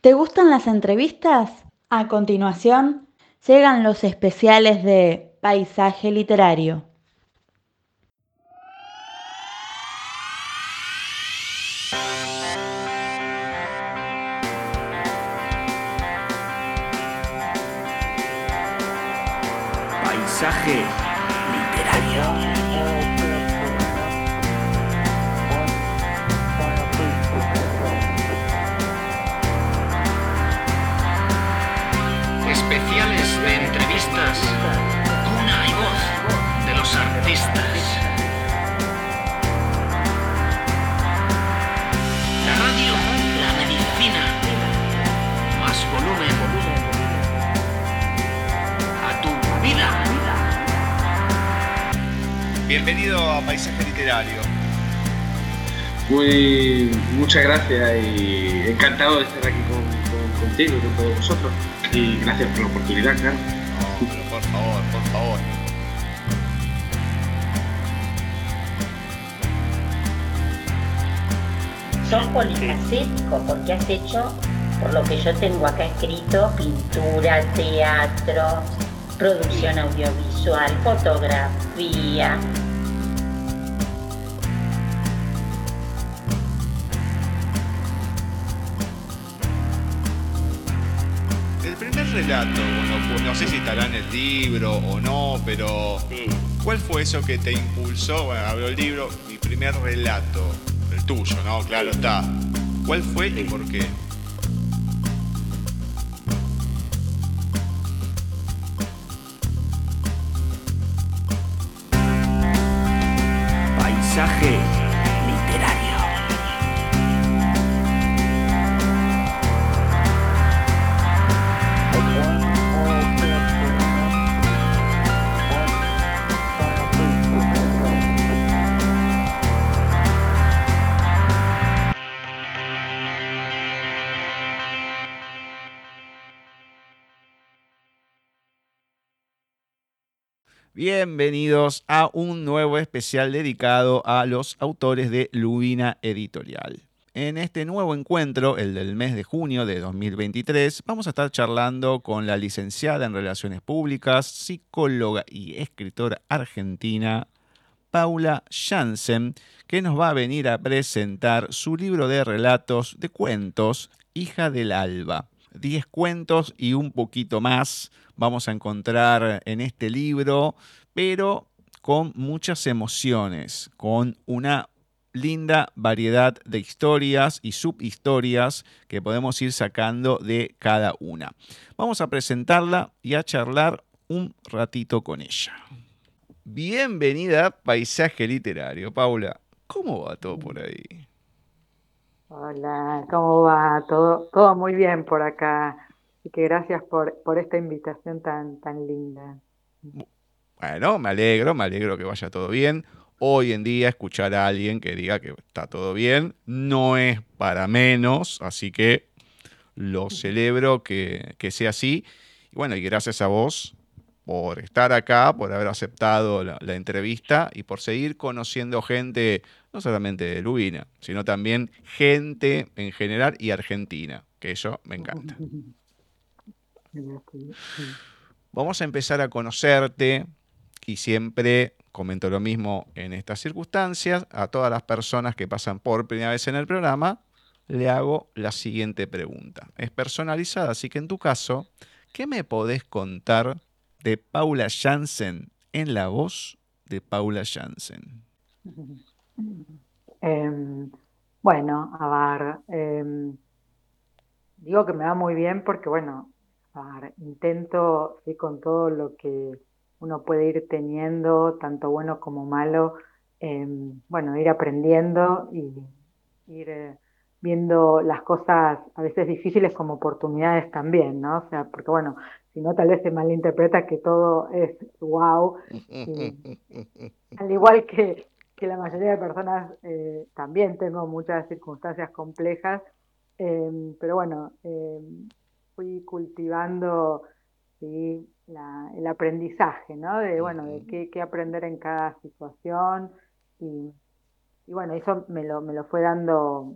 ¿Te gustan las entrevistas? A continuación, llegan los especiales de Paisaje Literario. Gracias por la oportunidad. No, pero por favor, por favor. Sos polifacético porque has hecho, por lo que yo tengo acá escrito, pintura, teatro, producción audiovisual, fotografía. No sé si estará en el libro o no, pero ¿cuál fue eso que te impulsó? Bueno, abro el libro, mi primer relato, el tuyo, ¿no? Claro está. ¿Cuál fue y por qué? Bienvenidos a un nuevo especial dedicado a los autores de Lubina Editorial. En este nuevo encuentro, el del mes de junio de 2023, vamos a estar charlando con la licenciada en Relaciones Públicas, psicóloga y escritora argentina, Paula Jansen, que nos va a venir a presentar su libro de relatos de cuentos, Hija del Alba. Diez cuentos y un poquito más vamos a encontrar en este libro, pero con muchas emociones, con una linda variedad de historias y subhistorias que podemos ir sacando de cada una. Vamos a presentarla y a charlar un ratito con ella. Bienvenida a Paisaje Literario. Paula, ¿cómo va todo por ahí? Hola, ¿cómo va? Todo, todo muy bien por acá. Así que gracias por, por esta invitación tan, tan linda. Bueno, me alegro, me alegro que vaya todo bien. Hoy en día escuchar a alguien que diga que está todo bien no es para menos, así que lo celebro que, que sea así. Y bueno, y gracias a vos por estar acá, por haber aceptado la, la entrevista y por seguir conociendo gente, no solamente de Lubina, sino también gente en general y argentina, que eso me encanta. Vamos a empezar a conocerte y siempre comento lo mismo en estas circunstancias. A todas las personas que pasan por primera vez en el programa, le hago la siguiente pregunta. Es personalizada, así que en tu caso, ¿qué me podés contar de Paula Jansen en la voz de Paula Jansen? Em, bueno, a ver, em, digo que me va muy bien porque, bueno, a intento, sí, con todo lo que uno puede ir teniendo, tanto bueno como malo, em, bueno, ir aprendiendo y ir eh, viendo las cosas a veces difíciles como oportunidades también, ¿no? O sea, porque, bueno, si no, tal vez se malinterpreta que todo es wow. Al igual que, que la mayoría de personas, eh, también tengo muchas circunstancias complejas, em, pero bueno, em, fui cultivando ¿sí? La- el aprendizaje, ¿no? De, bueno, de qué, qué aprender en cada situación y, y bueno, eso me lo, me lo fue dando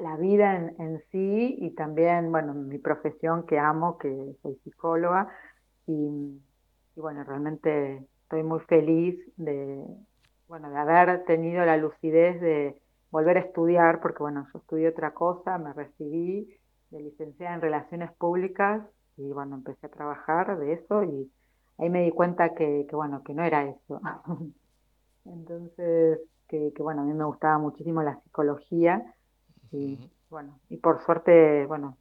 la, vida en, sí y también, bueno, mi profesión que amo, que soy psicóloga. Y, bueno, realmente estoy muy feliz de, bueno, de haber tenido la lucidez de volver a estudiar, porque bueno, yo estudié otra cosa, me recibí de licenciada en Relaciones Públicas y bueno, empecé a trabajar de eso y ahí me di cuenta que, que bueno, que no era eso. Entonces, que, que, bueno, a mí me gustaba muchísimo la psicología y bueno, y por suerte, bueno,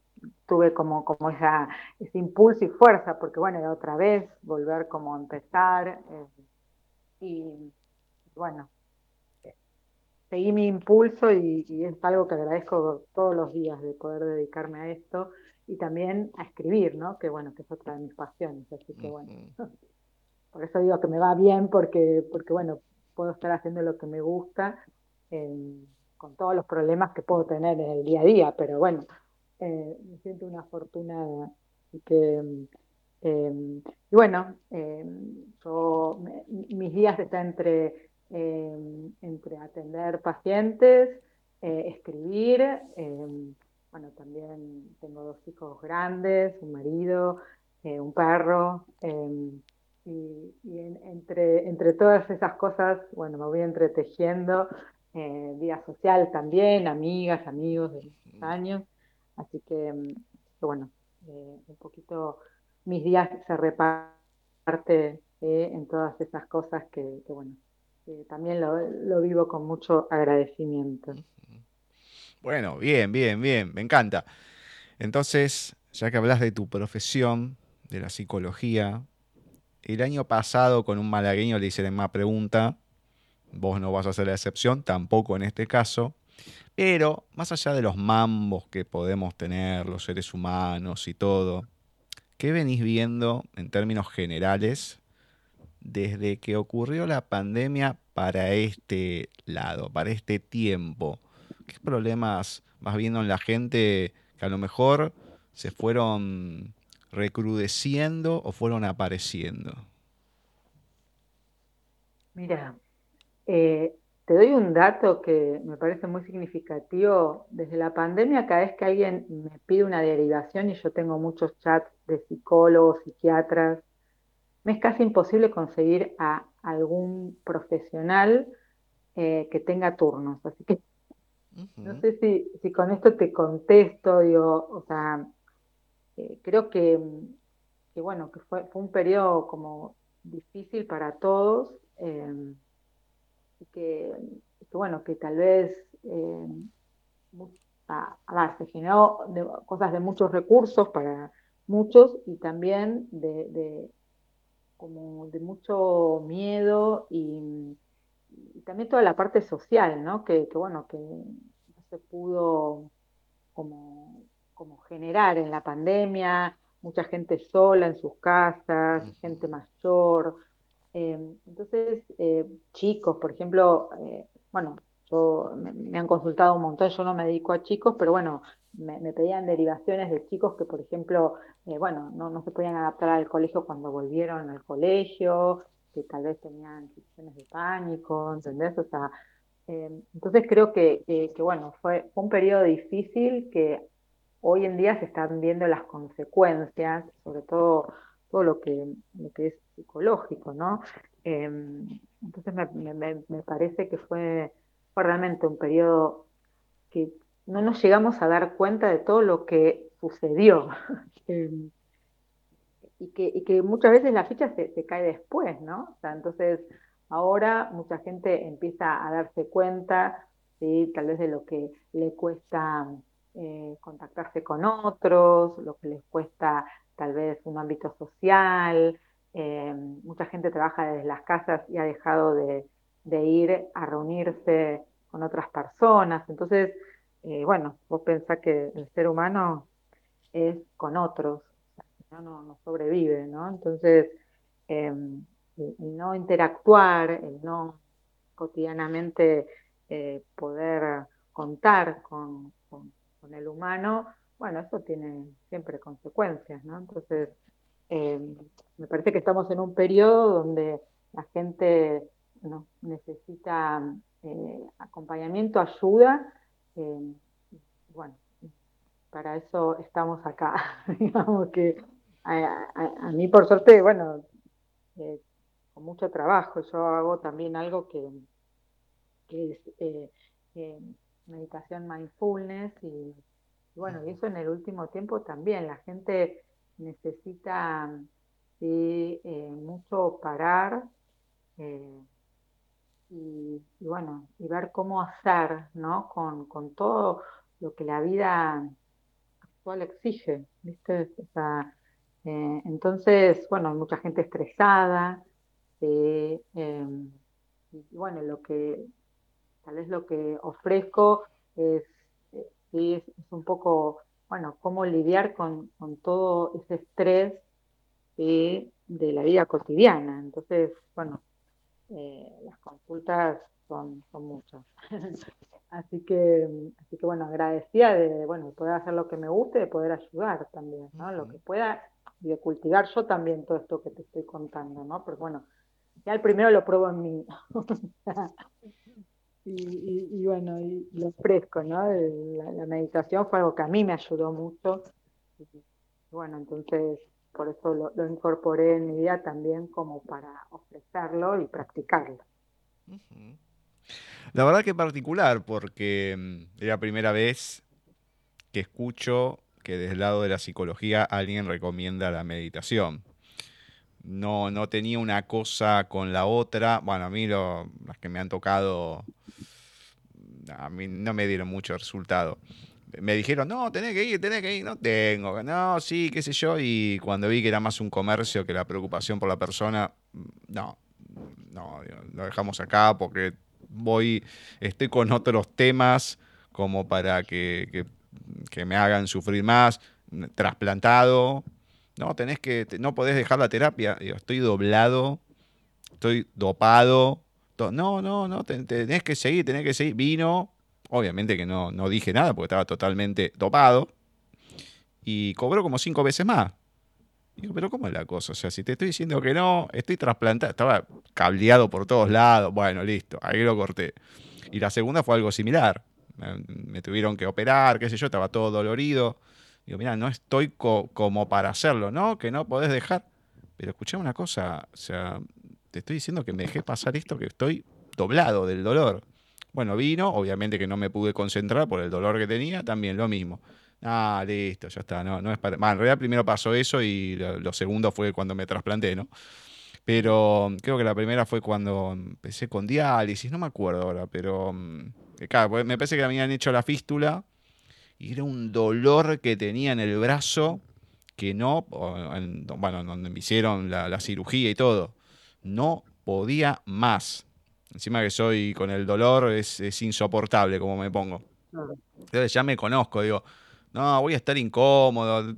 tuve como, como esa, ese impulso y fuerza, porque bueno, otra vez volver como a empezar eh, y bueno, seguí mi impulso y, es algo que agradezco todos los días de poder dedicarme a esto y también a escribir, ¿no? Que bueno, que es otra de mis pasiones, así que bueno, por eso digo que me va bien porque, porque bueno, puedo estar haciendo lo que me gusta eh, con todos los problemas que puedo tener en el día a día, pero bueno, eh, me siento una afortunada y que eh, y bueno, yo, mis días están entre Em, entre atender pacientes, eh, escribir, em, bueno, también tengo dos hijos grandes, un marido, eh, un perro, em, y, entre, entre todas esas cosas, bueno, me voy entretejiendo, eh, vida social también, amigas, amigos de muchos años, así que, bueno, un poquito mis días se reparte en todas esas cosas que, que bueno, también lo, vivo con mucho agradecimiento. Bueno, bien, bien, bien, me encanta. Entonces, ya que hablas de tu profesión, de la psicología, el año pasado con un malagueño le la misma pregunta, vos no vas a ser la excepción, tampoco en este caso, pero más allá de los mambos que podemos tener los seres humanos y todo, ¿qué venís viendo en términos generales desde que ocurrió la pandemia para este lado, para este tiempo? ¿Qué problemas vas viendo en la gente que a lo mejor se fueron recrudeciendo o fueron apareciendo? Mira, eh, te doy un dato que me parece muy significativo. Desde la pandemia, cada vez que alguien me pide una derivación, y yo tengo muchos chats de psicólogos, psiquiatras, me es casi imposible conseguir a algún profesional eh, que tenga turnos. Así que no sé si, con esto te contesto, digo, o sea, eh, creo que, bueno, que fue, un periodo como difícil para todos em, y que, bueno, que tal vez eh, a, a, se generó cosas de muchos recursos para muchos y también de como de mucho miedo y, también toda la parte social, ¿no? Que, bueno, que no se pudo como, como generar en la pandemia, mucha gente sola en sus casas, gente mayor. Em, entonces, eh, chicos, por ejemplo, eh, bueno, yo, me, han consultado un montón, yo no me dedico a chicos, pero bueno, me, pedían derivaciones de chicos que, por ejemplo, eh, bueno, no, se podían adaptar al colegio cuando volvieron al colegio, que tal vez tenían situaciones de pánico, ¿entendés? O sea, em, entonces creo que, bueno, fue, un periodo difícil que hoy en día se están viendo las consecuencias, sobre todo todo lo que, lo que es psicológico, ¿no? Em, entonces me, parece que fue, fue realmente un periodo que no nos llegamos a dar cuenta de todo lo que sucedió. Y, que, muchas veces la ficha se, cae después, ¿no? O sea, entonces, ahora mucha gente empieza a darse cuenta, ¿sí? tal vez de lo que le cuesta eh, contactarse con otros, lo que les cuesta tal vez un ámbito social. Em, mucha gente trabaja desde las casas y ha dejado de, de ir a reunirse con otras personas. Entonces, eh, bueno, vos pensás que el ser humano es con otros, no, no, sobrevive, ¿no? Entonces, em, el, no interactuar, el no cotidianamente eh, poder contar con, el humano, bueno, eso tiene siempre consecuencias, ¿no? Entonces, em, me parece que estamos en un periodo donde la gente necesita eh, acompañamiento, ayuda, bueno, para eso estamos acá. Digamos que a, mí, por suerte, bueno, eh, con mucho trabajo, yo hago también algo que, es eh, eh, meditación mindfulness y, bueno, y eso en el último tiempo también, la gente necesita mucho parar y, bueno, y ver cómo hacer, ¿no? Con, con todo lo que la vida actual exige, ¿viste? Eh, entonces, bueno, hay mucha gente estresada, eh, em, y bueno, lo que, tal vez lo que ofrezco es, eh, es, un poco, bueno, cómo lidiar con, con todo ese estrés de la vida cotidiana. Entonces, bueno, las consultas son, son muchas. Así que, así que bueno, agradecida de bueno, poder hacer lo que me guste, de poder ayudar también, ¿no? Lo que pueda y de cultivar yo también todo esto que te estoy contando, ¿no? Pero bueno, ya el primero lo pruebo en mí. y, bueno, y lo ofrezco, ¿no? La, meditación fue algo que a mí me ayudó mucho. Y, bueno, entonces por eso lo, incorporé en mi vida también como para ofrecerlo y practicarlo. La verdad que particular, porque mm, es la primera vez que escucho que desde el lado de la psicología alguien recomienda la meditación. No, no tenía una cosa con la otra. Bueno, a mí lo, las que me han tocado, a mí no me dieron mucho resultado. Me dijeron, no, tenés que ir, tenés que ir. No tengo, no, sí, qué sé yo. Y cuando vi que era más un comercio que la preocupación por la persona, no, no, lo dejamos acá porque voy, estoy con otros temas como para que, me hagan sufrir más, trasplantado, no, tenés que, no podés dejar la terapia, estoy doblado, estoy dopado, no, no, no, tenés que seguir, tenés que seguir, vino, obviamente que no, no dije nada porque estaba totalmente dopado, y cobró como cinco veces más. Pero ¿cómo es la cosa? O sea, si te estoy diciendo que no, estoy trasplantado, estaba cableado por todos lados, bueno, listo, ahí lo corté. Y la segunda fue algo similar. Me, tuvieron que operar, qué sé yo, estaba todo dolorido. Digo, mira, no estoy como para hacerlo, ¿no? Que no podés dejar. Pero escuché una cosa, o sea, te estoy diciendo que me dejé pasar esto, que estoy doblado del dolor. Bueno, vino, obviamente que no me pude concentrar por el dolor que tenía, también lo mismo. Ah, listo, ya está. No, no es para... en realidad primero pasó eso y lo, segundo fue cuando me trasplanté, ¿no? Pero creo que la primera fue cuando empecé con diálisis, no me acuerdo ahora, pero mm, claro, pues, me parece que me habían hecho la fístula y era un dolor que tenía en el brazo que no, bueno, donde me hicieron la, cirugía y todo, no podía más. Encima que soy con el dolor, es, es insoportable como me pongo. Entonces ya me conozco, digo, no, voy a estar incómodo,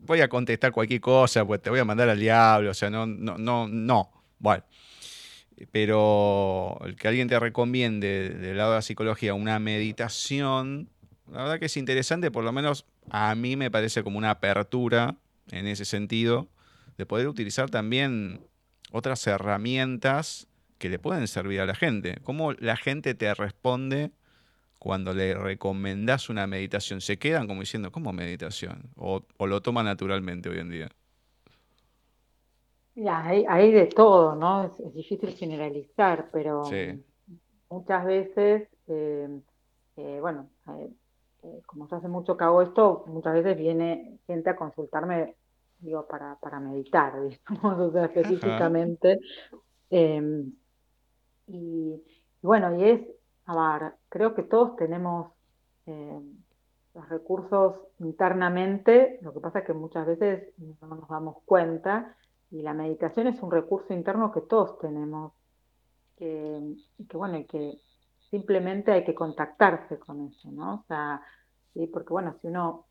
voy a contestar cualquier cosa, pues te voy a mandar al diablo, o sea, no, no, no, no. Bueno, pero el que alguien te recomiende del lado de la psicología una meditación, la verdad que es interesante, por lo menos a mí me parece como una apertura en ese sentido, de poder utilizar también otras herramientas que le pueden servir a la gente. Cómo la gente te responde cuando le recomendás una meditación, se quedan como diciendo, ¿cómo meditación? O, lo toman naturalmente hoy en día. Ya, hay, de todo, ¿no? Es, difícil generalizar, pero muchas veces, eh, eh, bueno, eh, como yo hace mucho que hago esto, muchas veces viene gente a consultarme, digo, para, para meditar, digamos, específicamente. Em, y bueno, y es a ver, creo que todos tenemos eh, los recursos internamente, lo que pasa es que muchas veces no nos damos cuenta y la meditación es un recurso interno que todos tenemos, que, que bueno, y que simplemente hay que contactarse con eso, ¿no? O sea, ¿sí? porque bueno, si uno,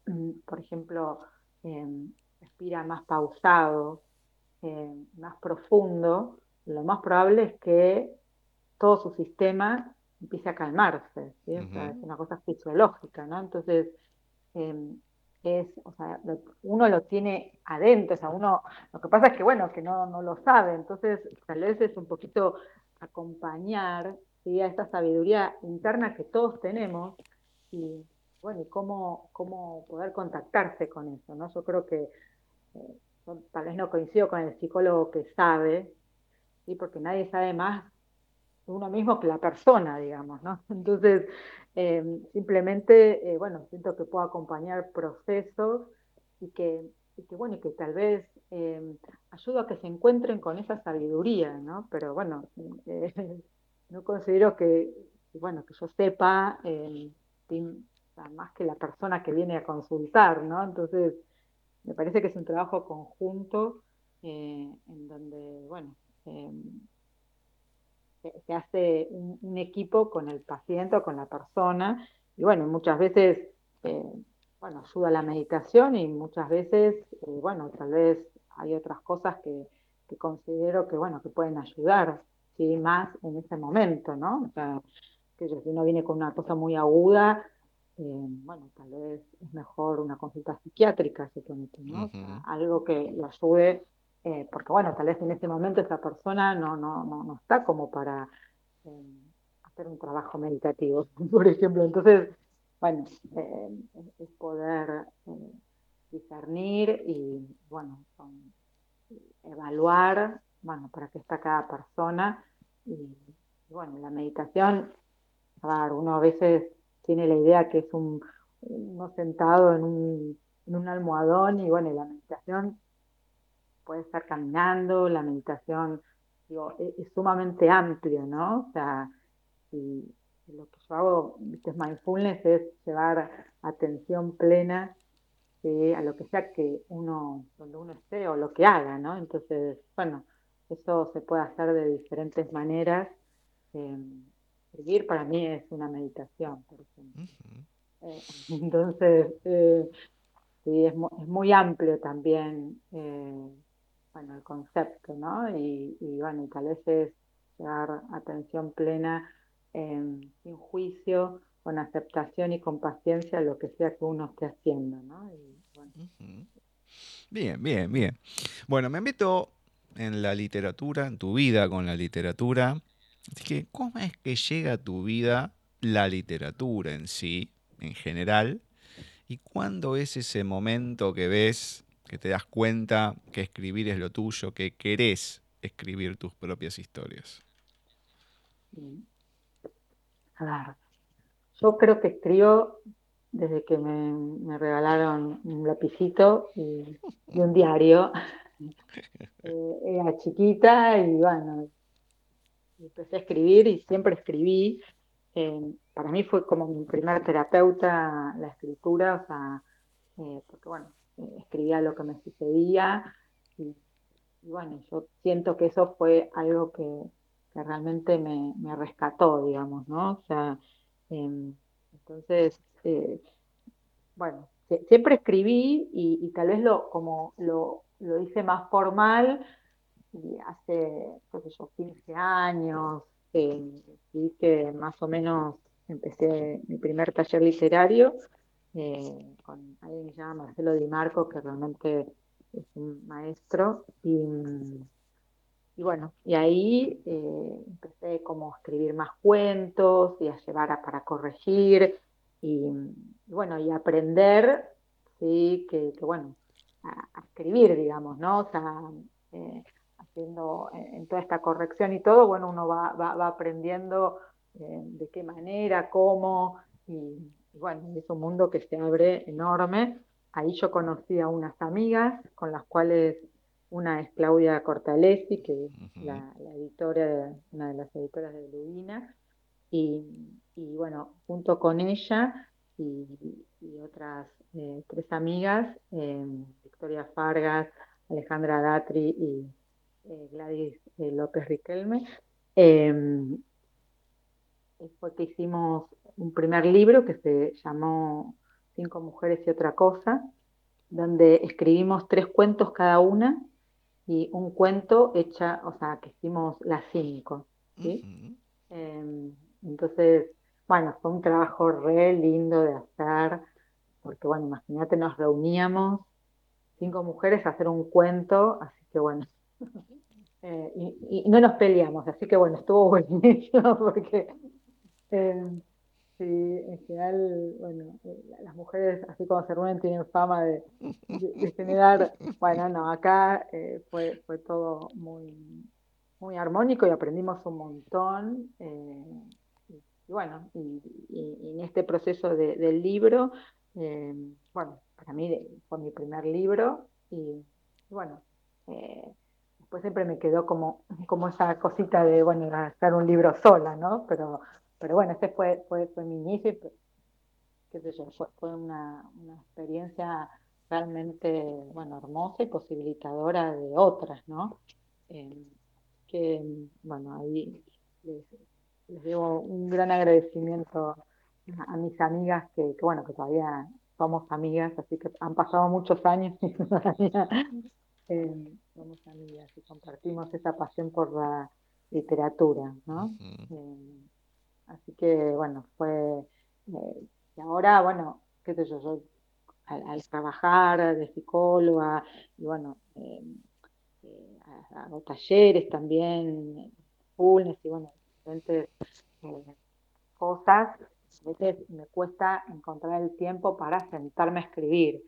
por ejemplo, em, respira más pausado, em, más profundo, lo más probable es que todo su sistema empiece a calmarse, es una cosa fisiológica, ¿no? Entonces, em, es, o sea, uno lo tiene adentro, o sea, uno, lo que pasa es que, bueno, que no, no lo sabe, entonces tal vez es un poquito acompañar a esta sabiduría interna que todos tenemos y, bueno, y cómo, cómo poder contactarse con eso, ¿no? Yo creo que eh, tal vez no coincido con el psicólogo que sabe, ¿sí? porque nadie sabe más uno mismo que la persona, digamos, ¿no? Entonces, em, simplemente, eh, bueno, siento que puedo acompañar procesos y que, y que bueno, que tal vez eh, ayuda a que se encuentren con esa sabiduría, ¿no? Pero bueno, no considero que, bueno, que yo sepa em, más que la persona que viene a consultar, ¿no? Entonces, me parece que es un trabajo conjunto eh, en donde, bueno, se, hace un, equipo con el paciente o con la persona y bueno, muchas veces, eh, bueno, ayuda la meditación y muchas veces, eh, bueno, tal vez hay otras cosas que, considero que, bueno, que pueden ayudar, sí, más en ese momento, ¿no? O sea, que si uno viene con una cosa muy aguda, eh, bueno, tal vez es mejor una consulta psiquiátrica, ¿no? algo que lo ayude, eh, porque bueno, tal vez en este momento esa persona no, no, no, está como para eh, hacer un trabajo meditativo, por ejemplo. Entonces, bueno, es poder discernir y, bueno, evaluar, bueno, para qué está cada persona. Y, bueno, la meditación, a uno a veces tiene la idea que es un, uno sentado en un, en un almohadón y bueno, la meditación puede estar caminando, la meditación digo, es, es, sumamente amplio, ¿no? O sea, y, lo que yo hago, es mindfulness, es llevar atención plena a lo que sea que uno, donde uno esté o lo que haga, ¿no? Entonces, bueno, eso se puede hacer de diferentes maneras. Eh, escribir para mí es una meditación, por ejemplo. Eh, entonces, eh, sí, es, es, muy amplio también, eh, bueno, el concepto, ¿no? Y, bueno, tal vez es dar atención plena, sin juicio, con aceptación y con paciencia a lo que sea que uno esté haciendo, ¿no? Bien, bien, bien. Bueno, me meto en la literatura, en tu vida con la literatura. Así que, ¿cómo es que llega a tu vida la literatura en sí, en general? ¿Y cuándo es ese momento que ves, que te das cuenta que escribir es lo tuyo, que querés escribir tus propias historias? A ver, yo creo que escribo desde que me, regalaron un lapicito y, un diario. Eh, era chiquita y bueno, empecé a escribir y siempre escribí. Eh, para mí fue como mi primer terapeuta la escritura, o sea, eh, porque bueno, escribía lo que me sucedía y, bueno, yo siento que eso fue algo que, realmente me, rescató, digamos, ¿no? O sea, em, entonces, bueno, siempre escribí y, tal vez lo, como lo, lo hice más formal, y hace, qué sé yo, 15 años, eh, que más o menos empecé mi primer taller literario eh, con alguien que se llama Marcelo Di Marco, que realmente es un maestro. Y, y bueno, y ahí eh, empecé como a escribir más cuentos y a llevar a, para corregir y, bueno, y aprender, sí, que, bueno, a, escribir, digamos, ¿no? O sea, eh, haciendo en, toda esta corrección y todo, bueno, uno va, va, aprendiendo eh, de qué manera, cómo, y, bueno, es un mundo que se abre enorme. Ahí yo conocí a unas amigas con las cuales una es Claudia Cortalesi, que es la, editora, una de las editoras de Lubina, y, y bueno, junto con ella y, otras eh, tres amigas, eh, Victoria Fargas, Alejandra Datri y eh, Gladys eh, López Riquelme, em, fue que hicimos un primer libro que se llamó Cinco mujeres y otra cosa, donde escribimos tres cuentos cada una y un cuento hecha, o sea, que hicimos las cinco. Em, entonces, bueno, fue un trabajo re lindo de hacer, porque bueno, imagínate, nos reuníamos cinco mujeres a hacer un cuento, así que bueno, eh, y, no nos peleamos, así que bueno, estuvo buenísimo porque eh, Sí, en general, bueno, eh, las mujeres, así como se reúnen, tienen fama de, generar, bueno, no, acá eh, fue, fue todo muy, muy armónico y aprendimos un montón. Eh, y, bueno, y, en este proceso del libro, bueno, para mí fue mi primer libro y, bueno, después siempre me quedó como, como esa cosita de, bueno, hacer un libro sola, ¿no? Pero pero bueno, este fue, fue, fue mi inicio, qué sé yo, fue, una, experiencia realmente, bueno, hermosa y posibilitadora de otras, ¿no? Eh, que, bueno, ahí les, debo un gran agradecimiento a, mis amigas que, bueno, que todavía somos amigas, así que han pasado muchos años y todavía eh, somos amigas y compartimos esa pasión por la literatura, ¿no? Así que, bueno, fue... Eh, y ahora, bueno, qué sé yo, yo al, trabajar de psicóloga, y bueno, em, eh, hago talleres también, fullness y bueno, diferentes eh, cosas, a veces me cuesta encontrar el tiempo para sentarme a escribir.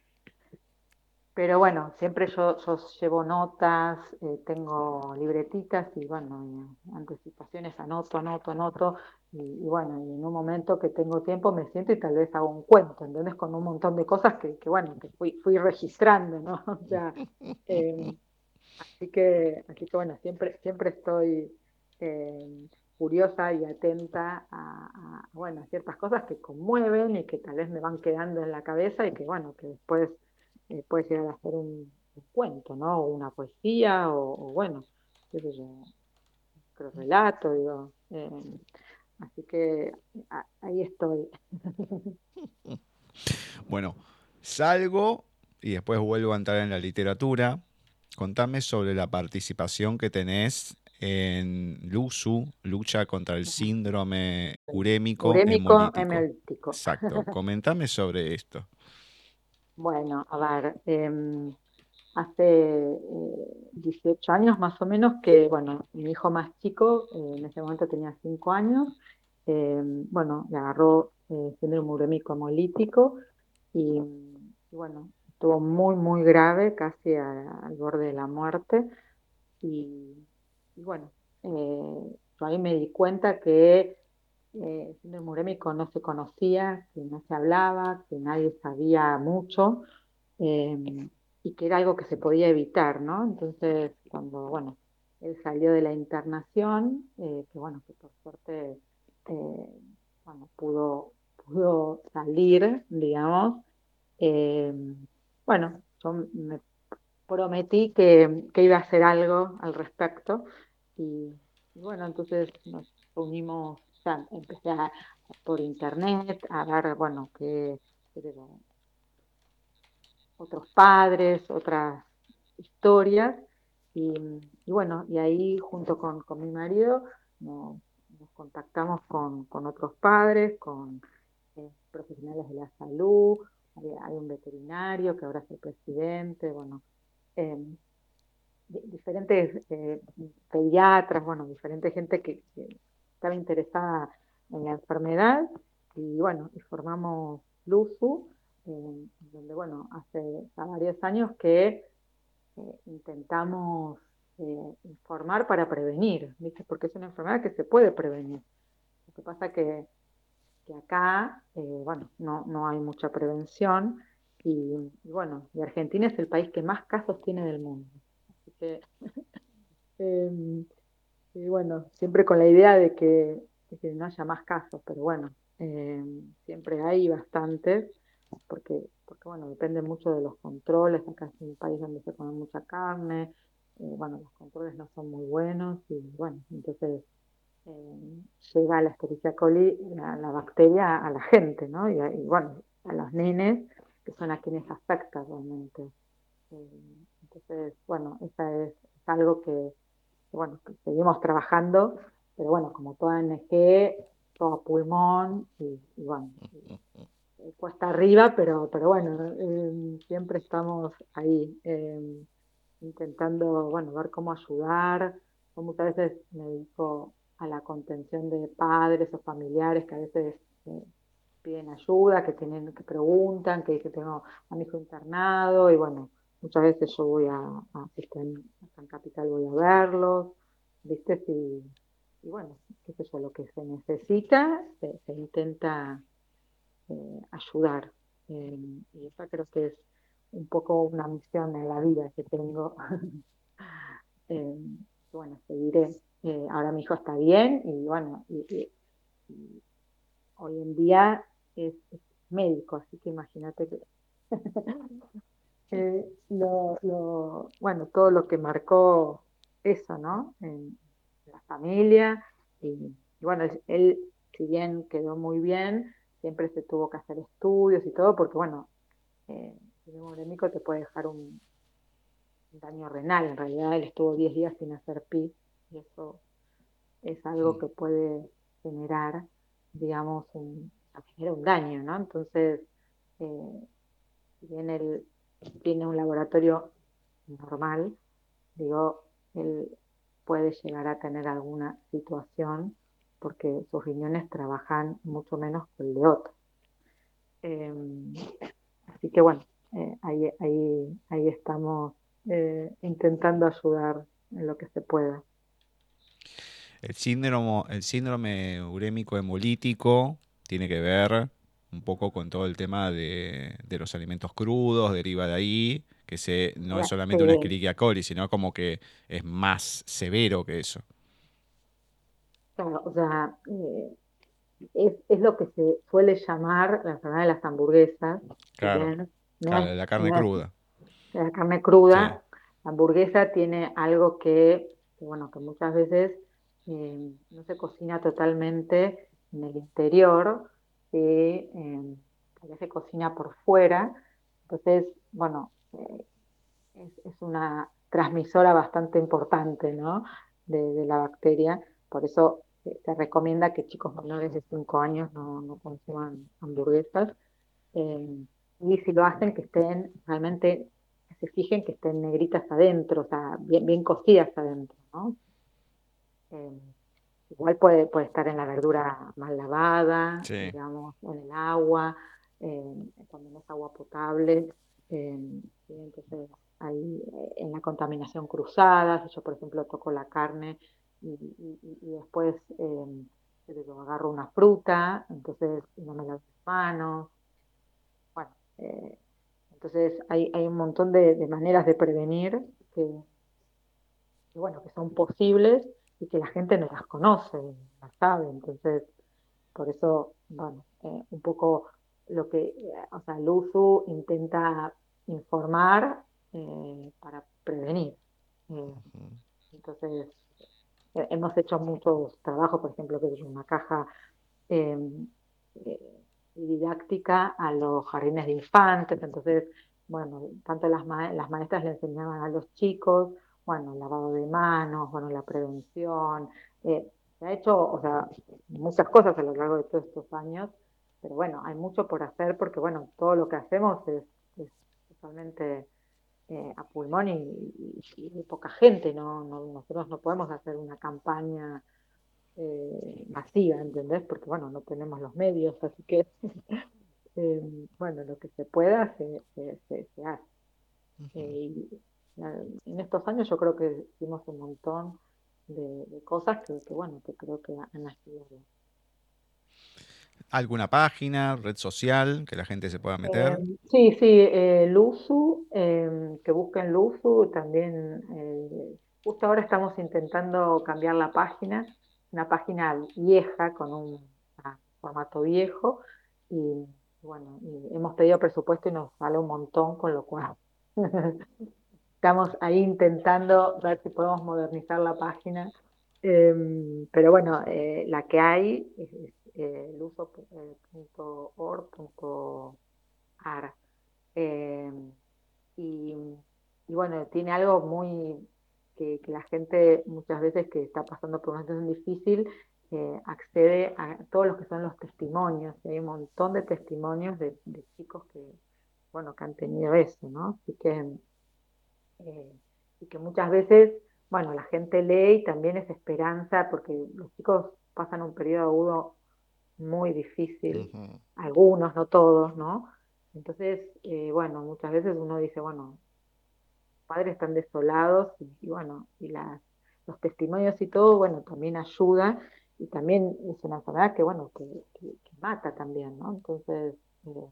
Pero bueno, siempre yo, llevo notas, eh, tengo libretitas y bueno, anticipaciones, anoto, anoto, anoto. Y, bueno, y en un momento que tengo tiempo me siento y tal vez hago un cuento, ¿entendés? Con un montón de cosas que, que bueno, que fui, fui registrando, ¿no? O sea, em, así que, así que bueno, siempre, siempre estoy em, curiosa y atenta a, bueno, a ciertas cosas que conmueven y que tal vez me van quedando en la cabeza y que bueno, que después eh, puede llegar a ser un, cuento, ¿no? O una poesía, o, bueno, qué sé yo, un relato, digo. Eh, así que ahí estoy. bueno, salgo y después vuelvo a entrar en la literatura. Contame sobre la participación que tenés en LUSU, lucha contra el síndrome urémico, urémico Exacto. Comentame sobre esto. Bueno, a ver, em, hace 18 eh, años más o menos que, bueno, mi hijo más chico, eh, en ese momento tenía 5 años, em, bueno, le agarró eh, síndrome urémico hemolítico y, bueno, estuvo muy, muy grave, casi al borde de la muerte. Y, y bueno, yo ahí me di cuenta que eh, síndrome urémico no se conocía, que no se hablaba, que nadie sabía mucho em, y que era algo que se podía evitar, ¿no? Entonces, cuando, bueno, él salió de la internación, eh, que bueno, que por suerte, eh, pudo, pudo salir, digamos, em, bueno, yo me prometí que, iba a hacer algo al respecto y, y bueno, entonces nos unimos sea, empecé a, por internet a ver, bueno, que, otros padres, otras historias, y, bueno, y ahí junto con, mi marido nos, contactamos con, otros padres, con eh, profesionales de la salud, hay, un veterinario que ahora es el presidente, bueno, em, diferentes eh, pediatras, bueno, diferente gente que, estaba interesada en la enfermedad y bueno, y formamos LUSU, donde bueno, hace varios años que eh, intentamos eh, informar para prevenir, ¿viste? porque es una enfermedad que se puede prevenir. Lo que pasa que, que acá, eh, bueno, no, no hay mucha prevención y, bueno, y Argentina es el país que más casos tiene del mundo. Así que em, y bueno, siempre con la idea de que, no haya más casos, pero bueno, eh, siempre hay bastantes, porque, porque bueno, depende mucho de los controles, acá es un país donde se come mucha carne, eh, bueno, los controles no son muy buenos y bueno, entonces eh, llega la Escherichia coli, la, bacteria a la gente, ¿no? Y, bueno, a los nenes, que son a quienes afecta realmente. entonces, bueno, esa es algo que bueno, seguimos trabajando, pero bueno, como toda NG, todo pulmón y, bueno, cuesta arriba, pero, pero bueno, em, siempre estamos ahí em, intentando, bueno, ver cómo ayudar. muchas veces me dedico a la contención de padres o familiares que a veces eh, piden ayuda, que tienen, que preguntan, que dicen tengo a mi hijo internado y bueno, muchas veces yo voy a, a si están, en Capital voy a verlos, ¿viste? y bueno, qué sé yo, lo que se necesita se, intenta eh, ayudar. Eh, y esa creo que es un poco una misión en la vida que tengo. Eh, bueno, seguiré. ahora mi hijo está bien y bueno, y, hoy en día es, médico, así que imagínate que lo, bueno, todo lo que marcó eso, ¿no? En, la familia y, bueno, él, si bien quedó muy bien, siempre se tuvo que hacer estudios y todo, porque bueno, eh, el hemorrémico te puede dejar un, daño renal. En realidad él estuvo 10 días sin hacer pis y eso es algo que puede generar, digamos, un, genera un daño, ¿no? Entonces, eh, si bien él tiene un laboratorio normal, digo, él puede llegar a tener alguna situación porque sus riñones trabajan mucho menos que el de otro. Em, así que bueno, eh, ahí, ahí, ahí estamos eh, intentando ayudar en lo que se pueda. El síndrome, el síndrome urémico hemolítico tiene que ver un poco con todo el tema de, los alimentos crudos, deriva de ahí, que se, no es solamente una Escherichia coli, sino como que es más severo que eso. Claro, o sea, eh, es, lo que se suele llamar la enfermedad de las hamburguesas. Claro, la carne cruda. La carne cruda. La hamburguesa tiene algo que, bueno, que muchas veces eh, no se cocina totalmente en el interior, eh, se cocina por fuera. Entonces, bueno, eh, es, una transmisora bastante importante, ¿no? de la bacteria por eso eh, se recomienda que chicos menores de 5 años no, consuman hamburguesas. Eh, y si lo hacen, que estén realmente, que se fijen que estén negritas adentro, o sea, bien, bien cocidas adentro, ¿no? Eh, igual puede, puede estar en la verdura mal lavada, digamos, en el agua, cuando no es agua potable. entonces, ahí en la contaminación cruzada, si yo, por ejemplo, toco la carne y, después eh, agarro una fruta, entonces no me lavo las manos. Bueno, eh, entonces hay, hay un montón de, maneras de prevenir que, bueno, que son posibles y que la gente no las conoce, las sabe. Entonces, por eso, bueno, eh, un poco lo que, o sea, el USU intenta informar eh, para prevenir. entonces, eh, hemos hecho muchos trabajos, por ejemplo, que es una caja em, eh, didáctica a los jardines de infantes, entonces, bueno, tanto las, las maestras le enseñaban a los chicos, bueno, el lavado de manos, bueno, la prevención, eh, se ha hecho, o sea, muchas cosas a lo largo de todos estos años, pero bueno, hay mucho por hacer porque, bueno, todo lo que hacemos es, es totalmente eh, a pulmón y, poca gente, ¿no? nosotros no podemos hacer una campaña eh, masiva, ¿entendés? Porque, bueno, no tenemos los medios, así que, eh, bueno, lo que se pueda se, se, hace. y en estos años yo creo que hicimos un montón de, cosas que, bueno, que creo que han ayudado alguna página, red social que la gente se pueda meter? Eh, sí, sí, eh, Luzu, em, que busquen Luzu, también eh, justo ahora estamos intentando cambiar la página, una página vieja con un formato viejo y bueno, hemos pedido presupuesto y nos sale un montón, con lo cual estamos ahí intentando ver si podemos modernizar la página. Em, pero bueno, la que hay es, eh, luso.org.ar. Eh, y, bueno, tiene algo muy que, la gente muchas veces que está pasando por una situación difícil eh, accede a todos los que son los testimonios. Y hay un montón de testimonios de, chicos que, bueno, que han tenido eso, ¿no? Así que, eh, y que muchas veces, bueno, la gente lee y también es esperanza porque los chicos pasan un periodo agudo muy difícil, algunos, no todos, ¿no? Entonces, eh, bueno, muchas veces uno dice, bueno, padres están desolados y, bueno, y las, los testimonios y todo, bueno, también ayuda y también es una enfermedad que, bueno, que, mata también, ¿no? Entonces, eh,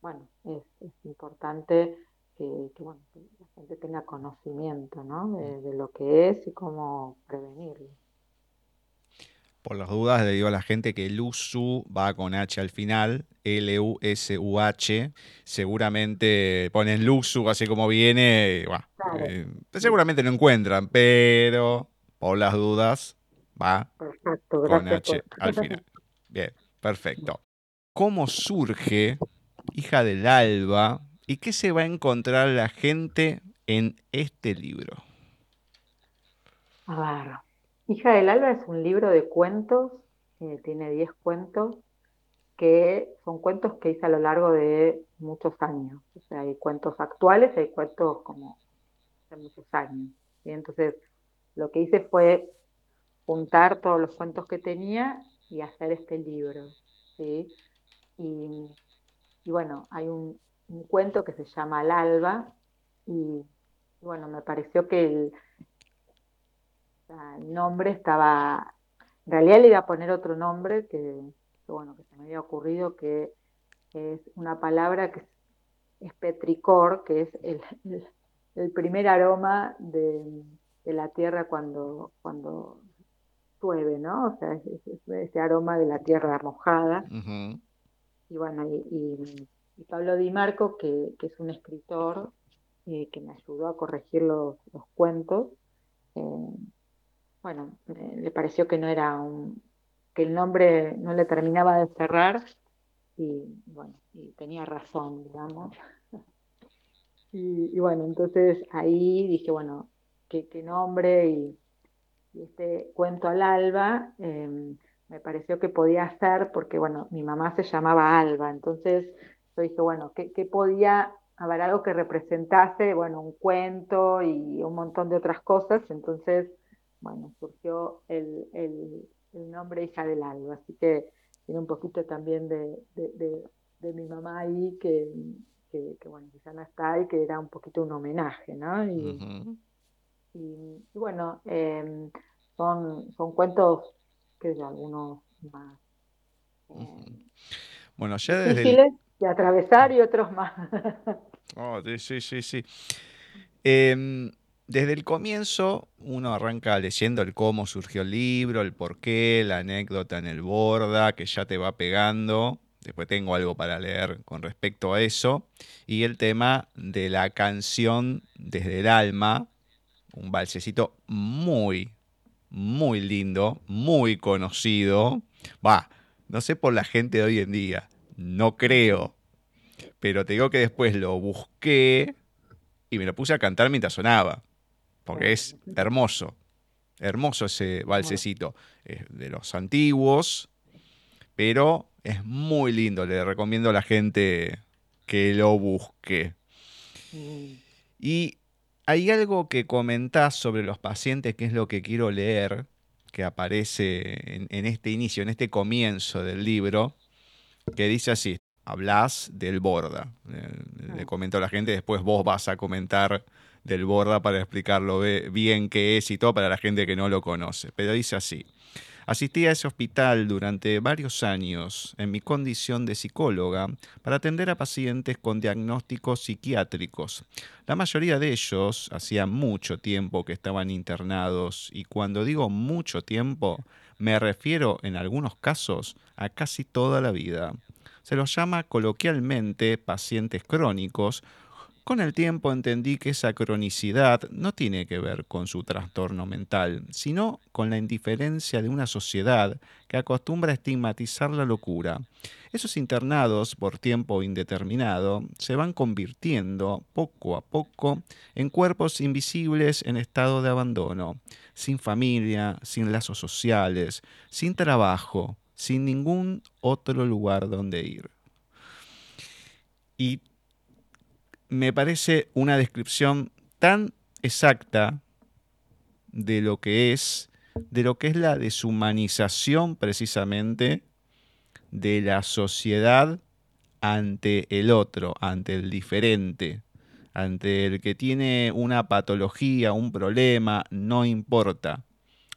bueno, es, es importante que, bueno, la gente tenga conocimiento, ¿no? De, de, lo que es y cómo prevenirlo. Por las dudas le digo a la gente que Lusu va con H al final, L-U-S-U-H. Seguramente ponen Lusu así como viene. Eh, seguramente lo encuentran, pero por las dudas va con H al final. Bien, perfecto. ¿Cómo surge Hija del Alba y qué se va a encontrar la gente en este libro? A ver, Hija del Alba es un libro de cuentos, eh, tiene 10 cuentos, que son cuentos que hice a lo largo de muchos años. O sea, hay cuentos actuales, hay cuentos como de muchos años. Y entonces, lo que hice fue juntar todos los cuentos que tenía y hacer este libro. ¿sí? Y, bueno, hay un, cuento que se llama El Alba y bueno, me pareció que el, el nombre estaba, en realidad le iba a poner otro nombre que, bueno, que se me había ocurrido, que, es una palabra que es, petricor, que es el, primer aroma de, la tierra cuando, cuando llueve, ¿no? O sea, ese aroma de la tierra mojada. Y bueno, y, Pablo Di Marco, que, es un escritor eh, que me ayudó a corregir los, cuentos, eh, bueno, le pareció que no era un, que el nombre no le terminaba de cerrar y bueno, y tenía razón, digamos. Y, bueno, entonces ahí dije, bueno, qué, nombre y, este cuento al alba em, me pareció que podía ser porque, bueno, mi mamá se llamaba Alba, entonces yo dije, bueno, ¿qué, qué podía haber algo que representase, bueno, un cuento y un montón de otras cosas, entonces bueno, surgió el, nombre Hija del Alba, así que tiene un poquito también de, mi mamá ahí que, bueno, ya no está y que era un poquito un homenaje, ¿no? Y, bueno, em, son, son cuentos que algunos más em, bueno, ya desde atravesar y otros más. oh, sí, sí, sí. Eh, desde el comienzo uno arranca leyendo el cómo surgió el libro, el porqué, la anécdota en el borda, que ya te va pegando. Después tengo algo para leer con respecto a eso. Y el tema de la canción Desde el alma, un balsecito muy, muy lindo, muy conocido. Va, no sé por la gente de hoy en día, no creo. Pero te digo que después lo busqué y me lo puse a cantar mientras sonaba porque es hermoso, hermoso ese balsecito. Es de los antiguos, pero es muy lindo. Le recomiendo a la gente que lo busque. Mm. Y hay algo que comentás sobre los pacientes, que es lo que quiero leer, que aparece en, este inicio, en este comienzo del libro, que dice así, hablas del borda. Le, le comento a la gente, después vos vas a comentar del Borda para explicarlo bien qué es y todo para la gente que no lo conoce. Pero dice así. Asistí a ese hospital durante varios años en mi condición de psicóloga para atender a pacientes con diagnósticos psiquiátricos. La mayoría de ellos hacía mucho tiempo que estaban internados y cuando digo mucho tiempo me refiero en algunos casos a casi toda la vida. Se los llama coloquialmente pacientes crónicos con el tiempo entendí que esa cronicidad no tiene que ver con su trastorno mental, sino con la indiferencia de una sociedad que acostumbra a estigmatizar la locura. Esos internados por tiempo indeterminado se van convirtiendo poco a poco en cuerpos invisibles en estado de abandono, sin familia, sin lazos sociales, sin trabajo, sin ningún otro lugar donde ir. Y me parece una descripción tan exacta de lo que es, de lo que es la deshumanización precisamente de la sociedad ante el otro, ante el diferente, ante el que tiene una patología, un problema, no importa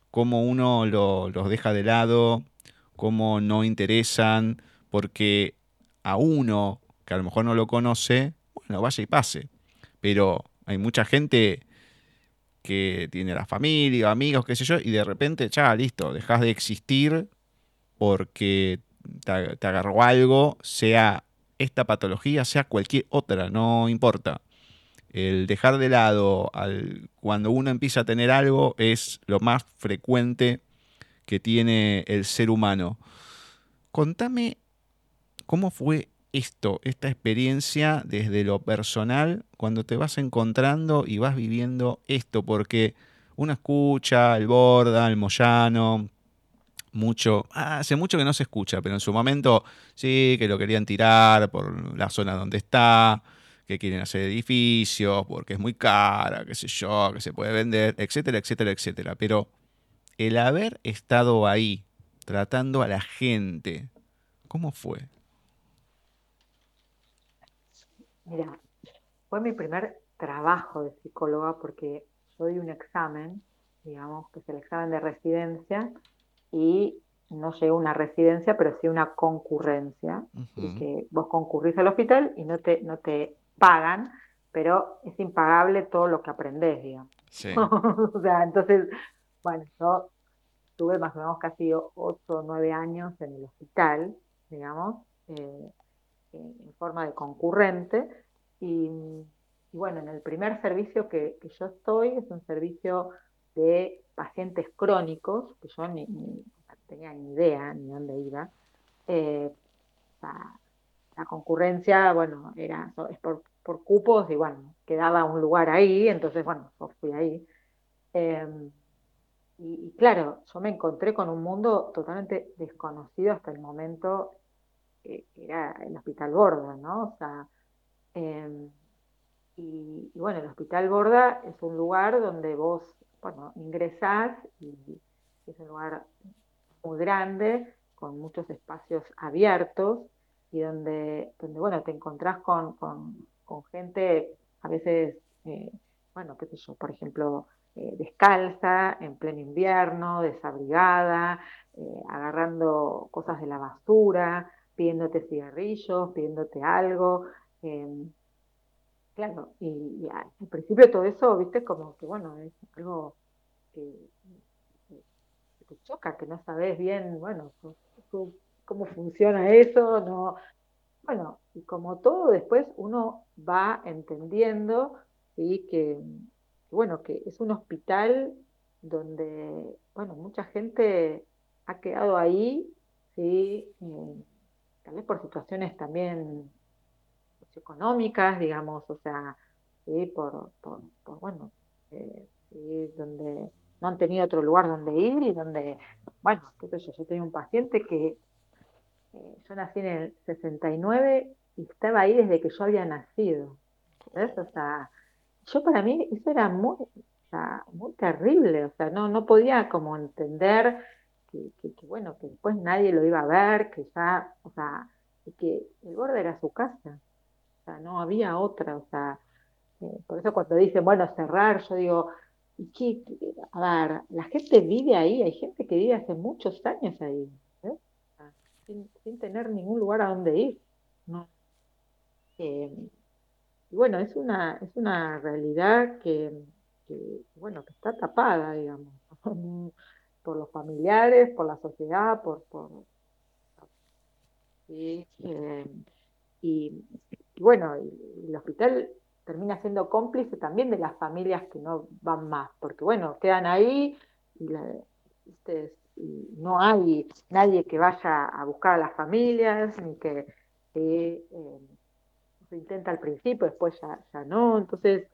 cómo uno los deja de lado, cómo no interesan, porque a uno que a lo mejor no lo conoce, bueno, vaya y pase. Pero hay mucha gente que tiene la familia, amigos, qué sé yo, y de repente, ya, listo, dejas de existir porque te, agarró algo, sea esta patología, sea cualquier otra, no importa. El dejar de lado al, cuando uno empieza a tener algo es lo más frecuente que tiene el ser humano. Contame cómo fue esto, esta experiencia desde lo personal, cuando te vas encontrando y vas viviendo esto, porque uno escucha el Borda, el Moyano, mucho, hace mucho que no se escucha, pero en su momento sí, que lo querían tirar por la zona donde está, que quieren hacer edificios, porque es muy cara, qué sé yo, que se puede vender, etcétera, etcétera, etcétera. Pero el haber estado ahí, tratando a la gente, ¿cómo fue? Mira, fue mi primer trabajo de psicóloga porque soy un examen, digamos, que es el examen de residencia, y no llegó una residencia, pero sí una concurrencia, y que vos concurrís al hospital y no te, no te pagan, pero es impagable todo lo que aprendés, digamos. o sea, entonces, bueno, yo tuve más o menos casi 8 o 9 años en el hospital, digamos, eh, en forma de concurrente, y, bueno, en el primer servicio que, yo estoy es un servicio de pacientes crónicos, que yo ni, tenía ni idea ni dónde iba. Eh, la concurrencia, bueno, era es por, cupos y bueno, quedaba un lugar ahí, entonces bueno, yo fui ahí. Em, y, claro, yo me encontré con un mundo totalmente desconocido hasta el momento, que era el Hospital Borda, ¿no? O sea, em, y, bueno, el Hospital Borda es un lugar donde vos, bueno, ingresás y es un lugar muy grande, con muchos espacios abiertos, y donde, donde bueno, te encontrás con, con, gente a veces, eh, bueno, qué sé yo, por ejemplo, eh, descalza, en pleno invierno, desabrigada, eh, agarrando cosas de la basura, pidiéndote cigarrillos, pidiéndote algo. Claro, y, al principio todo eso, viste, como que bueno, es algo que, te choca, que no sabes bien, bueno, cómo funciona eso, no. Bueno, y como todo, después uno va entendiendo y que, bueno, que es un hospital donde, bueno, mucha gente ha quedado ahí, sí, eh, tal vez por situaciones también económicas, digamos, o sea, sí, por, por, bueno, eh, sí, donde no han tenido otro lugar donde ir y donde, bueno, qué sé yo, yo tenía un paciente que eh, yo nací en el 69 y estaba ahí desde que yo había nacido. ¿ves? O sea, yo para mí eso era muy, muy terrible, o sea, no, no podía como entender que, bueno, que después nadie lo iba a ver, que ya, o sea, que el borde era su casa, o sea, no había otra, o sea, eh, por eso cuando dicen, bueno, cerrar, yo digo, ¿qué, a ver, la gente vive ahí, hay gente que vive hace muchos años ahí, sin, tener ningún lugar a donde ir. ¿no? Eh, y bueno, es una, es una realidad que, bueno, que está tapada, digamos, por los familiares, por la sociedad, por... por eh, y, y, bueno, el hospital termina siendo cómplice también de las familias que no van más, porque bueno, quedan ahí y la, no hay nadie que vaya a buscar a las familias, ni que eh, se intenta al principio, después ya, no. Entonces,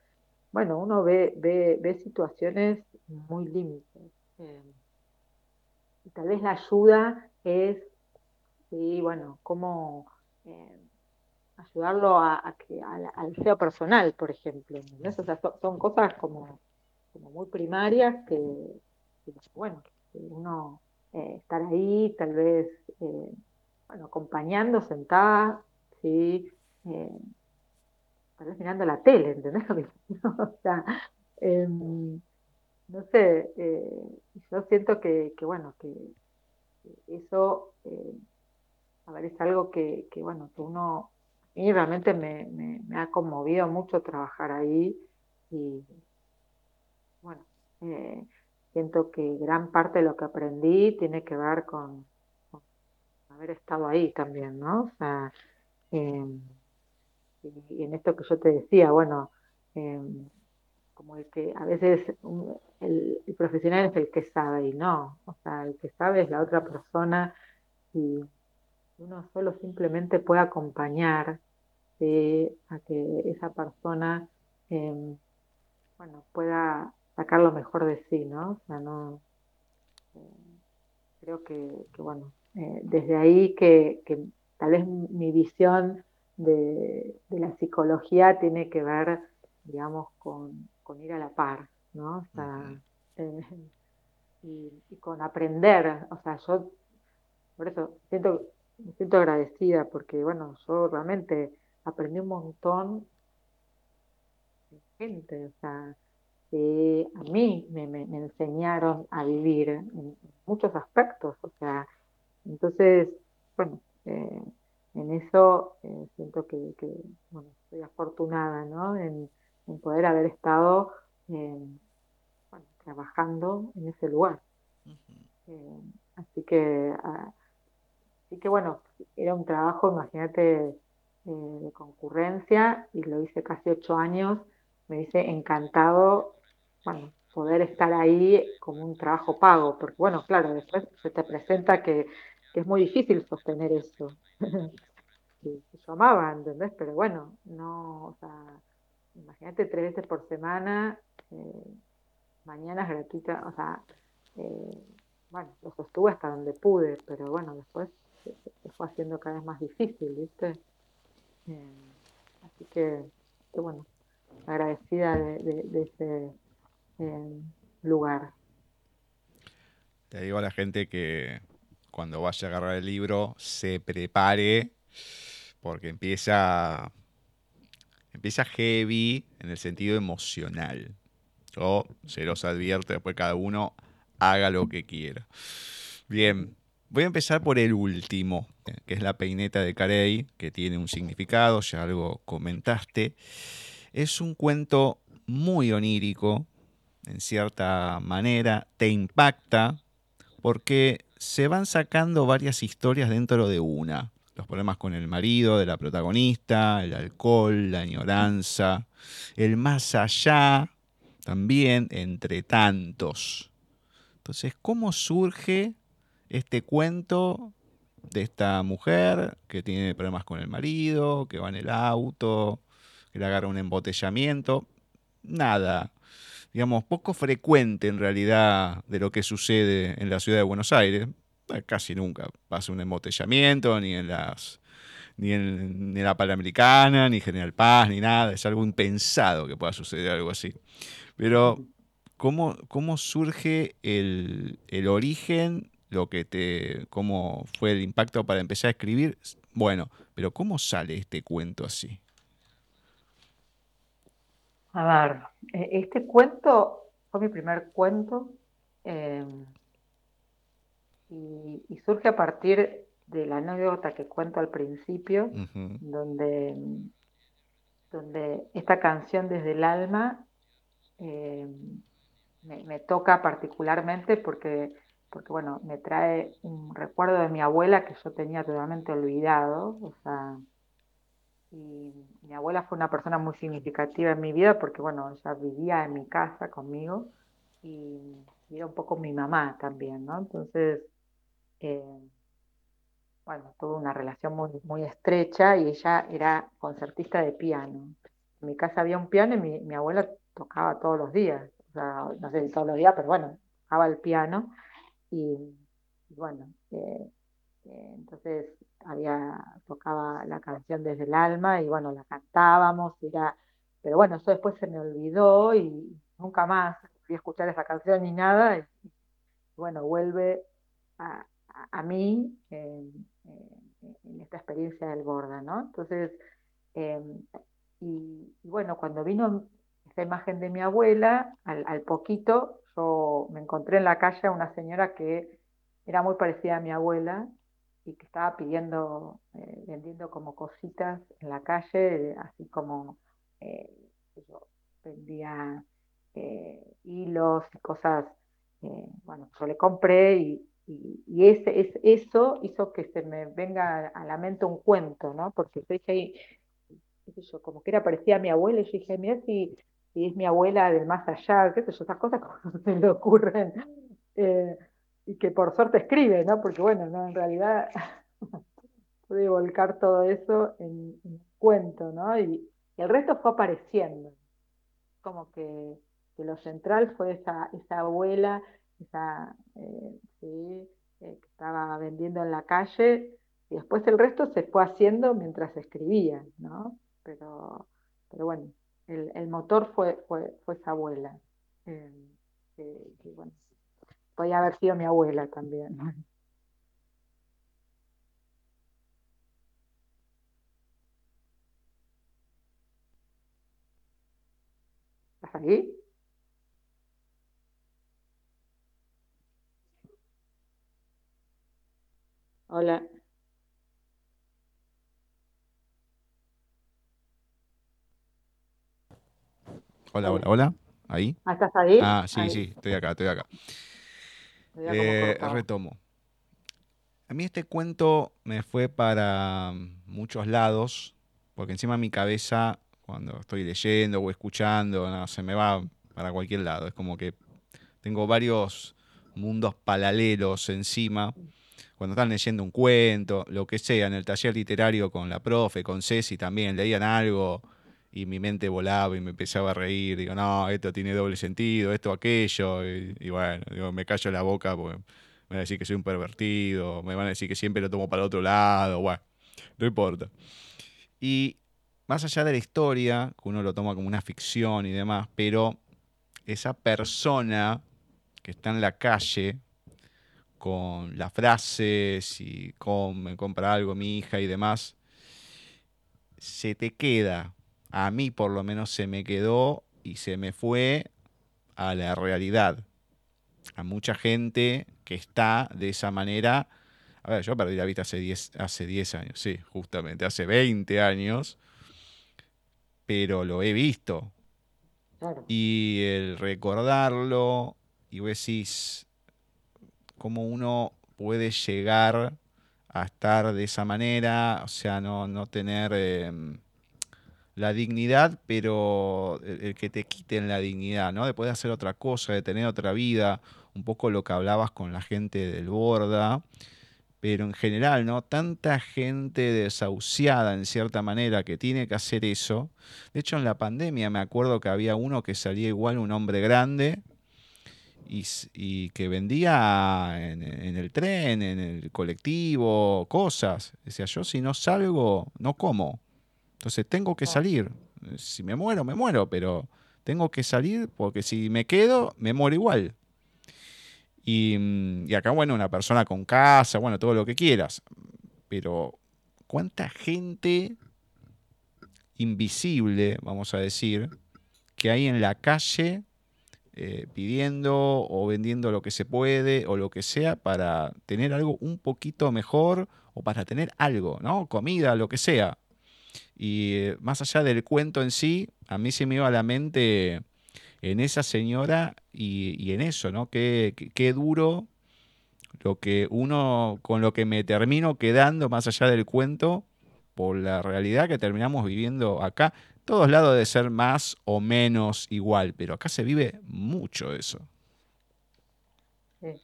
bueno, uno ve, ve, ve situaciones muy límites. Eh, y tal vez la ayuda es, sí, bueno, cómo eh, ayudarlo a, que, al, feo personal, por ejemplo. son, cosas como, como muy primarias que, que bueno, uno eh, estar ahí, tal vez, eh, bueno, acompañando, sentada, sí, eh, tal vez mirando la tele, ¿entendés que O sea, em, no sé, eh, yo siento que, bueno, que eso, eh, a ver, es algo que, bueno, que uno, mí realmente me, me, ha conmovido mucho trabajar ahí y, bueno, eh, siento que gran parte de lo que aprendí tiene que ver con, haber estado ahí también, ¿no? O sea, em, y, en esto que yo te decía, bueno, em, como el que a veces el, profesional es el que sabe y no, o sea, el que sabe es la otra persona y uno solo simplemente puede acompañar a que esa persona, em, bueno, pueda sacar lo mejor de sí, ¿no? O sea, no, eh, creo que, bueno, eh, desde ahí que, tal vez mi visión de, de la psicología tiene que ver, digamos, con, con ir a la par, ¿no? O sea, eh, y, con aprender, o sea, yo por eso siento, me siento agradecida porque, bueno, yo realmente aprendí un montón de gente, o sea, a mí me, enseñaron a vivir en, muchos aspectos, o sea, entonces, bueno, eh, en eso eh, siento que, que, bueno, estoy afortunada, ¿no? En, en poder haber estado eh, trabajando en ese lugar. Eh, así que, ah, así que bueno, era un trabajo, imagínate, eh, de concurrencia y lo hice casi ocho años. Me dice encantado, bueno, poder estar ahí como un trabajo pago, porque bueno, claro, después se te presenta que, que es muy difícil sostener eso. yo amaba, ¿entendés? Pero bueno, no, o sea, imagínate tres veces por semana, eh, mañanas gratuitas, o sea, eh, bueno, lo sostuve hasta donde pude, pero bueno, después se, fue haciendo cada vez más difícil, ¿viste? Eh, así que, bueno, agradecida de, ese lugar. Te digo a la gente que cuando vaya a agarrar el libro se prepare porque empieza empieza heavy en el sentido emocional. Yo se los advierto, después cada uno haga lo que quiera. Bien, voy a empezar por el último, que es la peineta de Carey, que tiene un significado, ya algo comentaste. Es un cuento muy onírico, en cierta manera, te impacta, porque se van sacando varias historias dentro de una los problemas con el marido de la protagonista, el alcohol, la añoranza, el más allá, también entre tantos. Entonces, ¿cómo surge este cuento de esta mujer que tiene problemas con el marido, que va en el auto, que le agarra un embotellamiento? Nada, digamos, poco frecuente en realidad de lo que sucede en la ciudad de Buenos Aires. Eh, casi nunca pasa un embotellamiento, ni en las ni en, la Panamericana, ni General Paz, ni nada. Es algo impensado que pueda suceder algo así. Pero, ¿cómo, cómo surge el, origen, lo que te, cómo fue el impacto para empezar a escribir? Bueno, pero ¿cómo sale este cuento así? A ver, e, este cuento fue mi primer cuento. Eh, y, surge a partir de la anécdota que cuento al principio, donde, donde esta canción desde el alma eh, me, toca particularmente porque, porque, bueno, me trae un recuerdo de mi abuela que yo tenía totalmente olvidado, o sea, y mi abuela fue una persona muy significativa en mi vida porque, bueno, ella vivía en mi casa conmigo y, era un poco mi mamá también, ¿no? Entonces, bueno, tuvo una relación muy, muy estrecha y ella era concertista de piano. En mi casa había un piano y mi, abuela tocaba todos los días, o sea, no sé si todos los días, pero bueno, tocaba el piano y, bueno, eh, eh, entonces había tocaba la canción desde el alma y bueno, la cantábamos, era, pero bueno, eso después se me olvidó y nunca más fui a escuchar esa canción ni nada y bueno, vuelve a, mí en en esta experiencia del Borda, ¿no? Entonces, em, y, bueno, cuando vino esta imagen de mi abuela, al, poquito yo me encontré en la calle a una señora que era muy parecida a mi abuela y que estaba pidiendo, eh, vendiendo como cositas en la calle, así como eh, yo vendía eh, hilos y cosas, bueno, yo le compré y, y, ese, es, eso hizo que se me venga a la mente un cuento, ¿no? Porque yo dije yo, como que era parecía a mi abuela, y yo dije, mira si, es mi abuela del más allá, qué sé yo, esas cosas como se le ocurren, eh, y que por suerte escribe, ¿no? Porque bueno, no, en realidad pude volcar todo eso en, un cuento, ¿no? Y, el resto fue apareciendo, como que, que lo central fue esa, esa abuela esa, eh, eh, que estaba vendiendo en la calle, y después el resto se fue haciendo mientras escribía, ¿no? Pero, pero bueno, el, el motor fue, fue, fue esa abuela, eh, que, bueno, podía haber sido mi abuela también. ¿Estás ahí? Hola. Hola, hola, hola. ¿Ahí? Ah, ¿Estás ahí? Ah, sí, sí, estoy acá, estoy acá. Eh, retomo. A mí este cuento me fue para muchos lados, porque encima mi cabeza, cuando estoy leyendo o escuchando, no, se me va para cualquier lado. Es como que tengo varios mundos paralelos encima cuando están leyendo un cuento, lo que sea, en el taller literario con la profe, con Ceci también, leían algo y mi mente volaba y me empezaba a reír. Digo, no, esto tiene doble sentido, esto, aquello. Y, bueno, digo, me callo la boca porque me van a decir que soy un pervertido, me van a decir que siempre lo tomo para el otro lado. Bueno, no importa. Y más allá de la historia, que uno lo toma como una ficción y demás, pero esa persona que está en la calle, con las frases y cómo me compra algo mi hija y demás, se te queda, a mí por lo menos se me quedó y se me fue a la realidad. A mucha gente que está de esa manera. A ver, yo perdí la vista hace 10 hace 10 años, sí, justamente, hace 20 años, pero lo he visto. Y el recordarlo, y vos decís, cómo uno puede llegar a estar de esa manera, o sea, no, no tener em, la dignidad, pero el, que te quiten la dignidad, ¿no? De poder hacer otra cosa, de tener otra vida, un poco lo que hablabas con la gente del Borda, pero en general, ¿no? Tanta gente desahuciada en cierta manera que tiene que hacer eso. De hecho, en la pandemia me acuerdo que había uno que salía igual, un hombre grande, y, que vendía en, el tren, en el colectivo, cosas. Decía, yo si no salgo, no como. Entonces tengo que salir. Si me muero, me muero, pero tengo que salir porque si me quedo, me muero igual. Y, mm, y acá, bueno, una persona con casa, bueno, todo lo que quieras. Pero, ¿cuánta gente invisible, vamos a decir, que hay en la calle eh, pidiendo o vendiendo lo que se puede o lo que sea para tener algo un poquito mejor o para tener algo, ¿no? Comida, lo que sea. Y eh, más allá del cuento en sí, a mí se me iba a la mente en esa señora y, en eso, ¿no? Qué, qué, duro lo que uno, con lo que me termino quedando más allá del cuento, por la realidad que terminamos viviendo acá todos lados de ser más o menos igual, pero acá se vive mucho eso. Sí.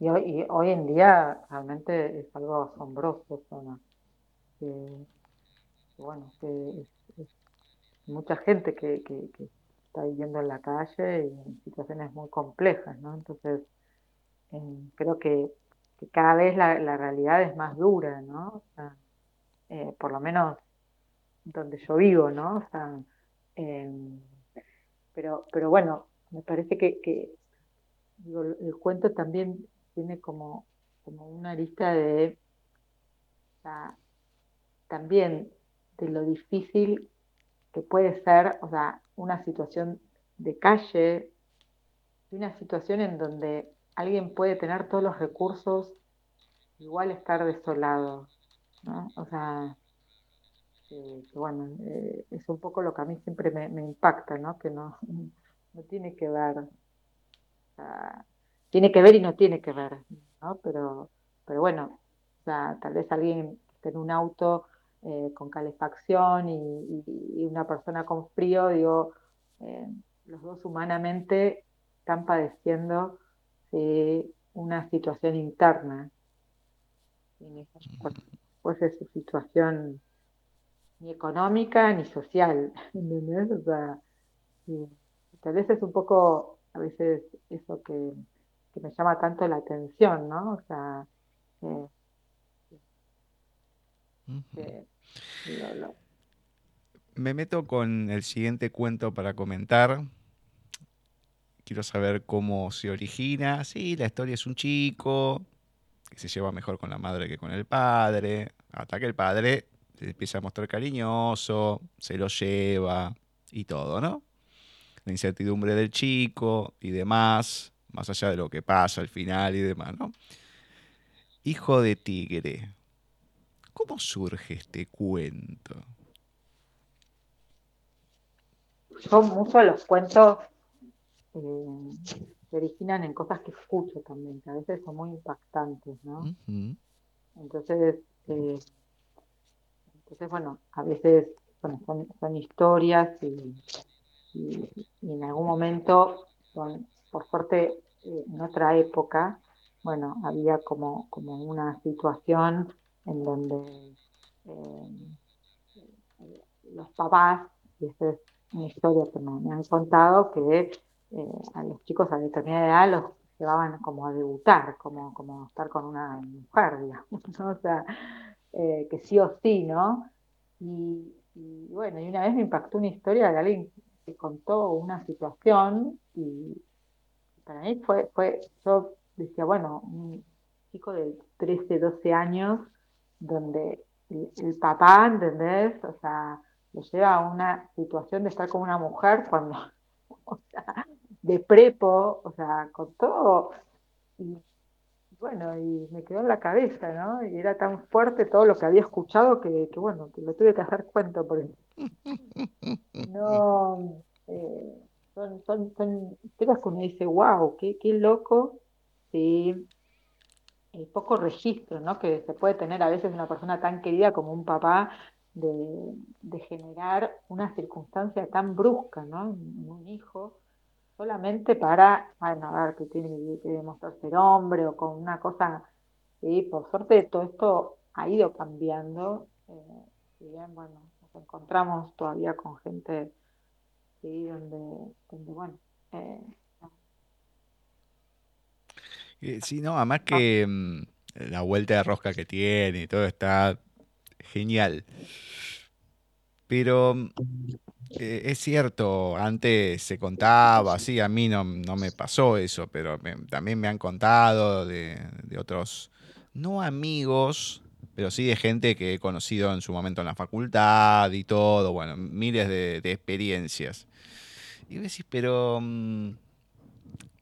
Y, hoy, hoy, en día realmente es algo asombroso, ¿no? que, bueno, que es, mucha gente que, que, está viviendo en la calle y en situaciones muy complejas, ¿no? Entonces, eh, creo que, cada vez la, realidad es más dura, ¿no? O sea, eh, por lo menos donde yo vivo, ¿no? O sea, em, pero, pero bueno, me parece que, el cuento también tiene como, como una lista de, sea, también de lo difícil que puede ser, o sea, una situación de calle, una situación en donde alguien puede tener todos los recursos, igual estar desolado, ¿no? O sea, bueno, eh, es un poco lo que a mí siempre me, impacta, ¿no? Que no, no tiene que ver, tiene que ver y no tiene que ver, ¿no? Pero, pero bueno, o sea, tal vez alguien esté en un auto eh, con calefacción y, una persona con frío, digo, eh, los dos humanamente están padeciendo una situación interna. Pues es su situación ni económica ni social, ¿entendés? O sea, tal vez es un poco, a veces, eso que, me llama tanto la atención, ¿no? O sea, me meto con el siguiente cuento para comentar. Quiero saber cómo se origina. Sí, la historia es un chico que se lleva mejor con la madre que con el padre. Hasta que el padre se empieza a mostrar cariñoso, se lo lleva y todo, ¿no? La incertidumbre del chico y demás, más allá de lo que pasa al final y demás, ¿no? Hijo de tigre. ¿Cómo surge este cuento? Son muchos los cuentos eh, se originan en cosas que escucho también, que a veces son muy impactantes, ¿no? Entonces, eh, entonces, bueno, a veces son, historias y, en algún momento, son, por suerte, eh, en otra época, bueno, había como, como una situación en donde los papás, y esta es una historia que me, han contado, que eh, a los chicos a determinada edad los llevaban como a debutar, como, como estar con una mujer, digamos, o sea, eh, que sí o sí, ¿no? Y, bueno, y una vez me impactó una historia de alguien que contó una situación y para mí fue, fue yo decía, bueno, un chico de 13, 12 años, donde el, el papá, ¿entendés? O sea, lo lleva a una situación de estar con una mujer cuando, o sea, de prepo, o sea, con todo. Y bueno, y me quedó en la cabeza, ¿no? Y era tan fuerte todo lo que había escuchado que, bueno, que lo tuve que hacer cuento porque no, eh, son, son, son que uno dice, wow, qué, qué loco, sí, el poco registro, ¿no? Que se puede tener a veces una persona tan querida como un papá de, generar una circunstancia tan brusca, ¿no? Un hijo solamente para, bueno, a ver, que tiene que demostrar ser hombre o con una cosa, sí, por suerte todo esto ha ido cambiando, eh, bien, bueno, nos encontramos todavía con gente, sí, donde, donde bueno, eh, Sí, no, además que mm, la vuelta de rosca que tiene y todo está genial. Pero mm, eh, es cierto, antes se contaba, sí, a mí no, me pasó eso, pero también me han contado de, otros, no amigos, pero sí de gente que he conocido en su momento en la facultad y todo, bueno, miles de, experiencias. Y decís, pero, mm,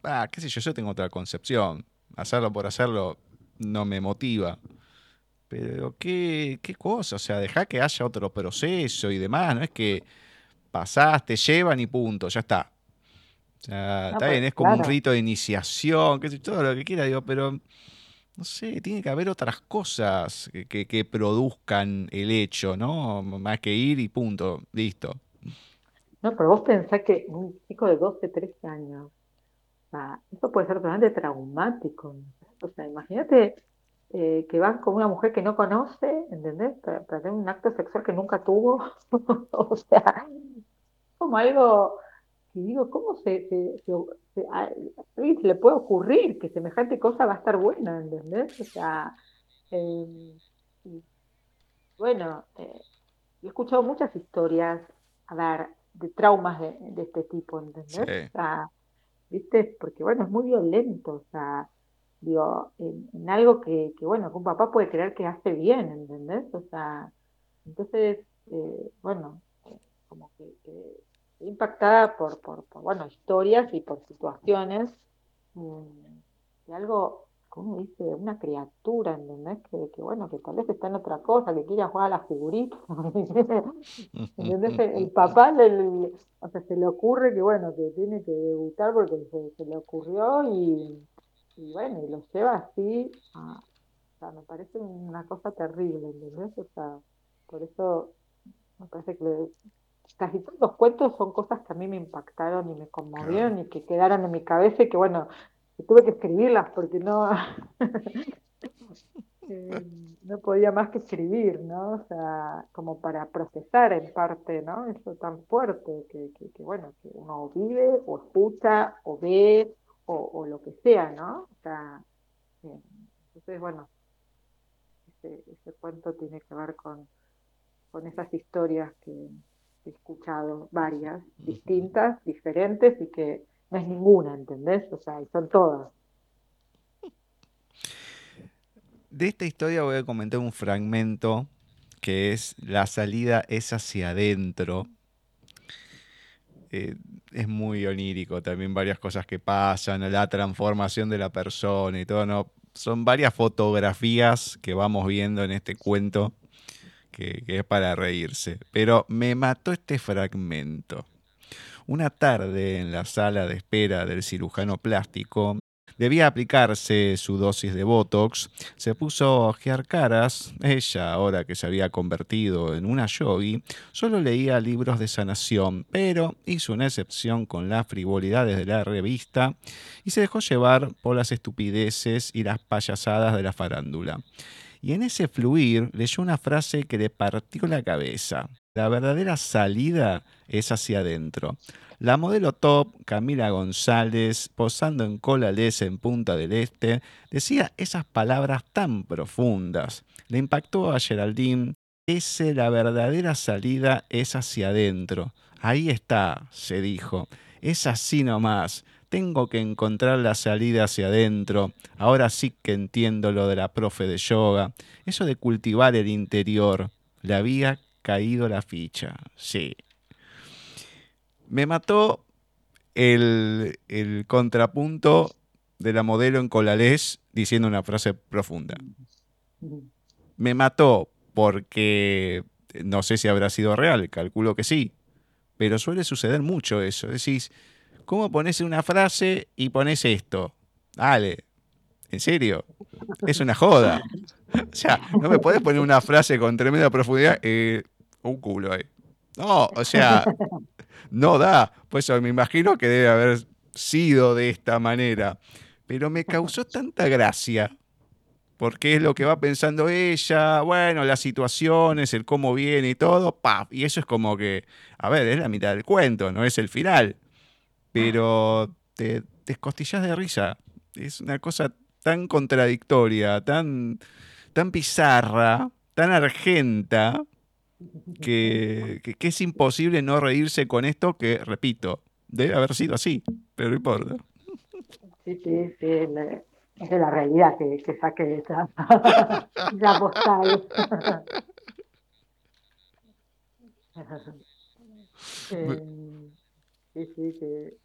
ah, qué sé yo, yo tengo otra concepción. Hacerlo por hacerlo no me motiva. Pero qué, qué cosa, o sea, deja que haya otro proceso y demás, no es que pasás, te llevan y punto, ya está. O sea, está bien, es como un rito de iniciación, sé, todo lo que quiera, digo, pero no sé, tiene que haber otras cosas que, produzcan el hecho, ¿no? Más que ir y punto, listo. No, pero vos pensás que un chico de 12, 13 años, eso puede ser totalmente traumático. O sea, imagínate eh, que van con una mujer que no conoce, ¿entendés? Para, para, tener un acto sexual que nunca tuvo. o sea, como algo que digo, ¿cómo se, a alguien se le puede ocurrir que semejante cosa va a estar buena, ¿entendés? O sea, em, bueno, eh, he escuchado muchas historias, a ver, de traumas de, este tipo, ¿entendés? O sea, ¿viste? Porque bueno, es muy violento, o sea, digo, en, algo que, bueno, que un papá puede creer que hace bien, ¿entendés? O sea, entonces, eh, bueno, como que, impactada por, por, bueno, historias y por situaciones mm, de algo, ¿cómo dice? Una criatura, ¿entendés? Que, que, bueno, que tal vez está en otra cosa, que quiere jugar a las figuritas, ¿entendés? El papá le, o sea, se le ocurre que, bueno, que tiene que debutar porque se le ocurrió y y bueno, y lo lleva así, o sea, me parece una cosa terrible, ¿entendés? O sea, por eso me parece que casi todos los cuentos son cosas que a mí me impactaron y me conmovieron y que quedaron en mi cabeza y que bueno, tuve que escribirlas porque no, eh, no podía más que escribir, ¿no? O sea, como para procesar en parte, ¿no? Eso tan fuerte que, que, que bueno, que uno vive o escucha o ve o, lo que sea, ¿no? O sea, eh, entonces, bueno, ese, cuento tiene que ver con, con esas historias que he escuchado, varias, distintas, diferentes y que no es ninguna, ¿entendés? O sea, son todas. De esta historia voy a comentar un fragmento que es La salida es hacia adentro. Eh, es muy onírico también varias cosas que pasan, la transformación de la persona y todo, ¿no? Son varias fotografías que vamos viendo en este cuento que, que es para reírse. Pero me mató este fragmento. Una tarde en la sala de espera del cirujano plástico, Debía aplicarse su dosis de Botox. Se puso a ojear caras. Ella, ahora que se había convertido en una yogi, solo leía libros de sanación, pero hizo una excepción con las frivolidades de la revista y se dejó llevar por las estupideces y las payasadas de la farándula. Y en ese fluir leyó una frase que le partió la cabeza. La verdadera salida es hacia adentro. La modelo top, Camila González, posando en Colales en Punta del Este, decía esas palabras tan profundas. Le impactó a Geraldine. Ese, la verdadera salida es hacia adentro. Ahí está, se dijo. Es así nomás. Tengo que encontrar la salida hacia adentro. Ahora sí que entiendo lo de la profe de yoga. Eso de cultivar el interior. Le había caído la ficha. Sí, me mató el, contrapunto de la modelo en Colalés diciendo una frase profunda. Me mató porque no sé si habrá sido real, calculo que sí, pero suele suceder mucho eso. Decís, ¿cómo pones una frase y pones esto? Dale, ¿en serio? Es una joda. O sea, no me puedes poner una frase con tremenda profundidad, eh, un culo ahí. No, o sea, no da. Pues me imagino que debe haber sido de esta manera. Pero me causó tanta gracia. Porque es lo que va pensando ella, bueno, las situaciones, el cómo viene y todo, ¡paf! Y eso es como que, a ver, es la mitad del cuento, no es el final. Pero te, te escostillas de risa. Es una cosa tan contradictoria, tan, tan bizarra, tan argenta, que, es imposible no reírse con esto que, repito, debe haber sido así, pero no importa. Sí, sí, sí, es de la realidad que, que saque esa, postal. Eh, sí, sí, que,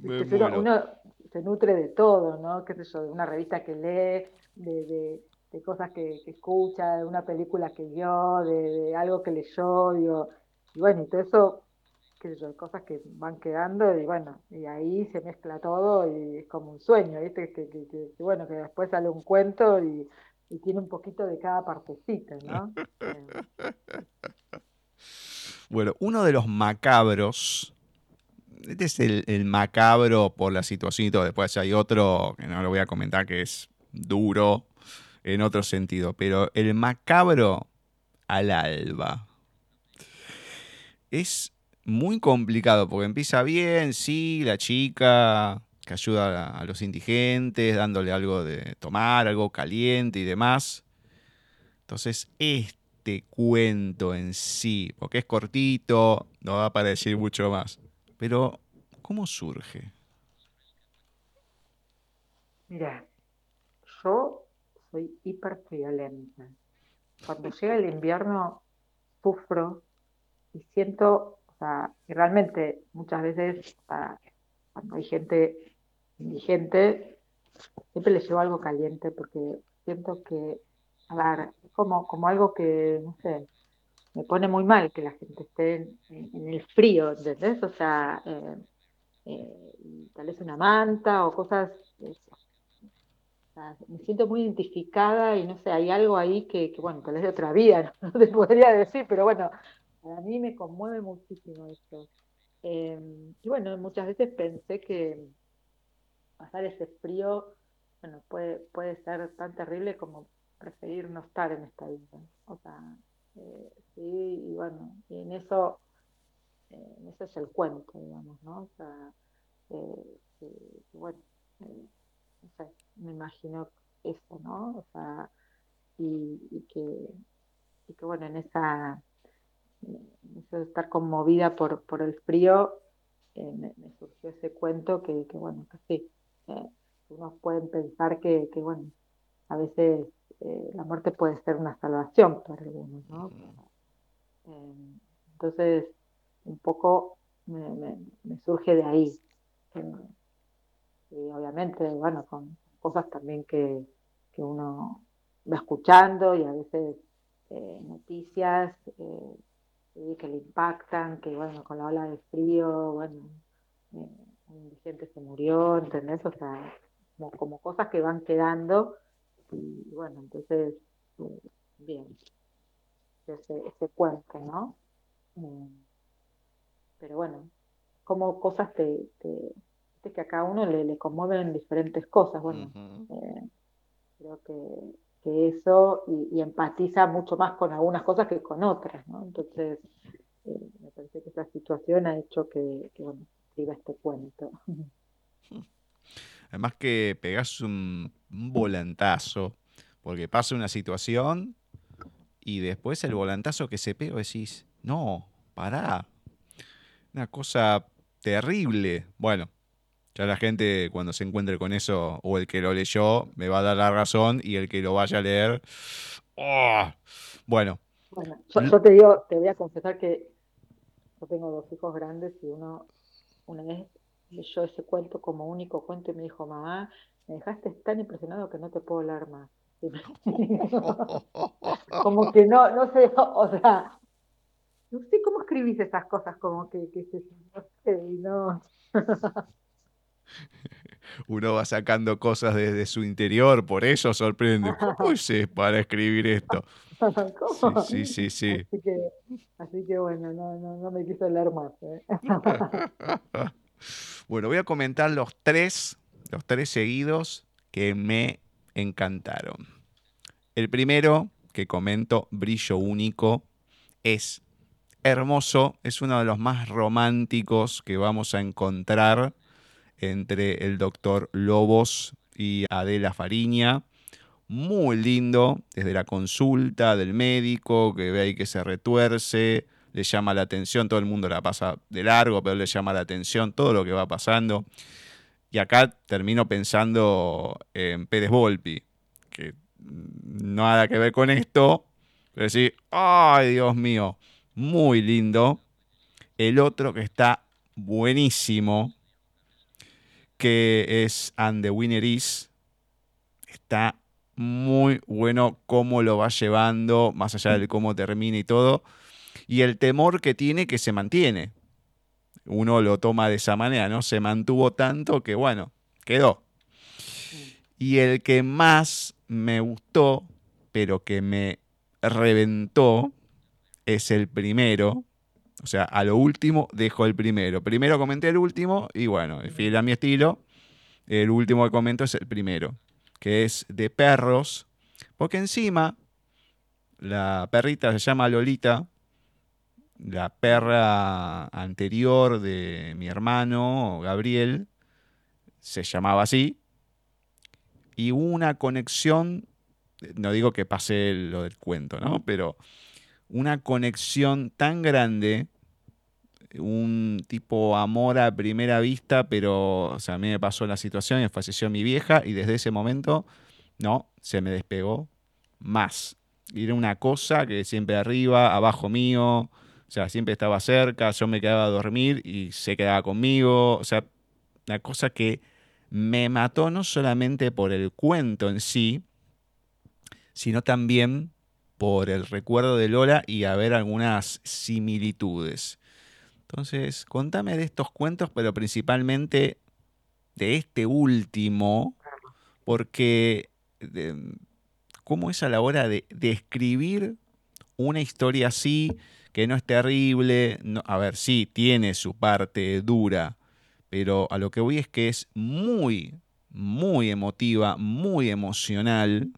uno se nutre de todo, ¿no? ¿Qué sé yo? De una revista que lee, de de cosas que, escucha, de una película que vio, de, algo que leyó, digo, y bueno, y todo eso, qué sé yo, cosas que van quedando y bueno, y ahí se mezcla todo y es como un sueño, ¿viste? Que, que, que, bueno, que después sale un cuento y, tiene un poquito de cada partecita, ¿no? Bueno, uno de los macabros, este es el, macabro por la situación y todo, después hay otro que no lo voy a comentar que es duro, en otro sentido, pero el macabro al alba. Es muy complicado porque empieza bien, sí, la chica que ayuda a, los indigentes, dándole algo de tomar, algo caliente y demás. Entonces, este cuento en sí, porque es cortito, no va para decir mucho más. Pero, ¿cómo surge? Mira, yo soy hiper friolenta. Cuando llega el invierno, sufro y siento, o sea, y realmente muchas veces cuando hay gente indigente, siempre les llevo algo caliente porque siento que, a ver, como, como algo que, no sé, me pone muy mal que la gente esté en, el frío, ¿entendés? O sea, eh, eh, tal vez una manta o cosas. me siento muy identificada y no sé, hay algo ahí que, bueno, tal vez de otra vida, no, te podría decir, pero bueno, a mí me conmueve muchísimo esto. Em, y bueno, muchas veces pensé que pasar ese frío, bueno, puede, puede ser tan terrible como preferir no estar en esta vida. O sea, eh, sí, y bueno, y en eso, eh, eso es el cuento, digamos, ¿no? O sea, eh, bueno, no sé, me imagino eso, ¿no? O sea, y, que, y que bueno, en esa, en eso de estar conmovida por, por el frío, me, surgió ese cuento que, que bueno, que sí, unos pueden pensar que, que bueno, a veces eh, la muerte puede ser una salvación para algunos, ¿no? Eh, entonces, un poco me, surge de ahí. y obviamente, bueno, con cosas también que, uno va escuchando y a veces eh, noticias que le impactan, que bueno, con la ola de frío, bueno, un indigente se murió, ¿entendés? O sea, como, como cosas que van quedando y bueno, entonces, eh, bien, ese, ese cuento, ¿no? Eh, pero bueno, como cosas te, te, que a cada uno le, le conmueven diferentes cosas, bueno, eh, creo que, que eso y, empatiza mucho más con algunas cosas que con otras, ¿no? Entonces, me parece que esa situación ha hecho que, que bueno, escriba este cuento. Además que pegas un, volantazo, porque pasa una situación y después el volantazo que se pega decís, no, pará. Una cosa terrible. Bueno, ya la gente cuando se encuentre con eso, o el que lo leyó, me va a dar la razón, y el que lo vaya a leer, ¡oh! bueno. Bueno, yo, te digo, te voy a confesar que yo tengo dos hijos grandes y uno, una vez leyó ese cuento como único cuento y me dijo, mamá, me dejaste tan impresionado que no te puedo hablar más. como que no, no sé, o sea, no sé cómo escribís esas cosas, como que, que se, no sé, no. Uno va sacando cosas desde su interior, por eso sorprende. ¿Cómo hice para escribir esto? Sí, sí, sí, Así que, así que bueno, no, no, no me quiso hablar más. ¿eh? Bueno, voy a comentar los tres, los tres seguidos que me encantaron. El primero que comento, Brillo Único, es hermoso, es uno de los más románticos que vamos a encontrar entre el doctor Lobos y Adela Fariña. Muy lindo, desde la consulta del médico, que ve ahí que se retuerce, le llama la atención, todo el mundo la pasa de largo, pero le llama la atención todo lo que va pasando. Y acá termino pensando en Pérez Volpi, que nada que ver con esto, pero decir, ay Dios mío, muy lindo. El otro que está buenísimo, que es And the Winner Is, está muy bueno cómo lo va llevando, más allá de cómo termina y todo y el temor que tiene que se mantiene. Uno lo toma de esa manera, ¿no? Se mantuvo tanto que, bueno, quedó. Y el que más me gustó, pero que me reventó, es el primero. O sea, a lo último dejo el primero. Primero comenté el último y bueno, fiel a mi estilo, el último que comento es el primero, que es de perros, porque encima la perrita se llama Lolita la perra anterior de mi hermano, Gabriel, se llamaba así, y una conexión, no digo que pase lo del cuento, ¿no? Pero una conexión tan grande, un tipo amor a primera vista, pero a mí me pasó la situación y falleció mi vieja y desde ese momento no, se me despegó más. Era una cosa que siempre arriba, abajo mío, o sea, siempre estaba cerca, yo me quedaba a dormir y se quedaba conmigo, o sea, una cosa que me mató no solamente por el cuento en sí, sino también por el recuerdo de Lola y a ver algunas similitudes. Entonces, contame de estos cuentos, pero principalmente de este último, porque cómo es a la hora de, escribir una historia así, que no es terrible, a ver, sí, tiene su parte dura, pero a lo que voy es que es muy, muy emotiva, muy emocional.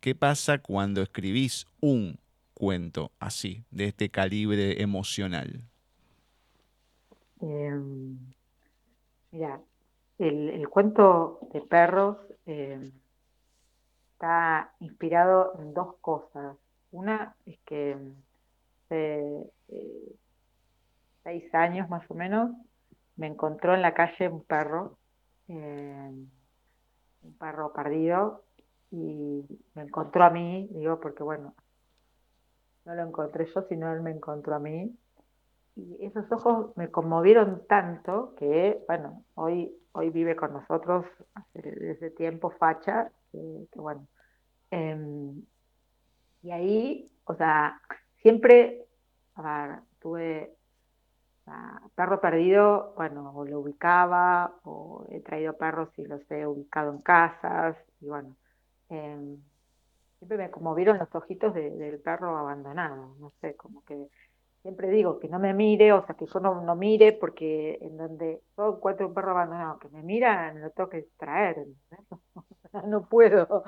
¿Qué pasa cuando escribís un cuento así, de este calibre emocional? Em, mira, el, cuento de perros em, está inspirado en dos cosas. Una es que eh, seis años más o menos me encontró en la calle un perro, em, un perro perdido, y me encontró a mí, digo, porque bueno, no lo encontré yo, sino él me encontró a mí. Y esos ojos me conmovieron tanto que, bueno, hoy, hoy vive con nosotros desde tiempo facha, que, bueno. Em, y ahí, o sea, siempre, tuve perro perdido, bueno, o lo ubicaba, o he traído perros y los he ubicado en casas, y bueno, em, siempre me conmovieron los ojitos del perro abandonado, no sé, como que siempre digo que no me mire, o sea, que yo no, no mire, porque en donde yo encuentro un perro abandonado que me mira, lo tengo que traer, no puedo.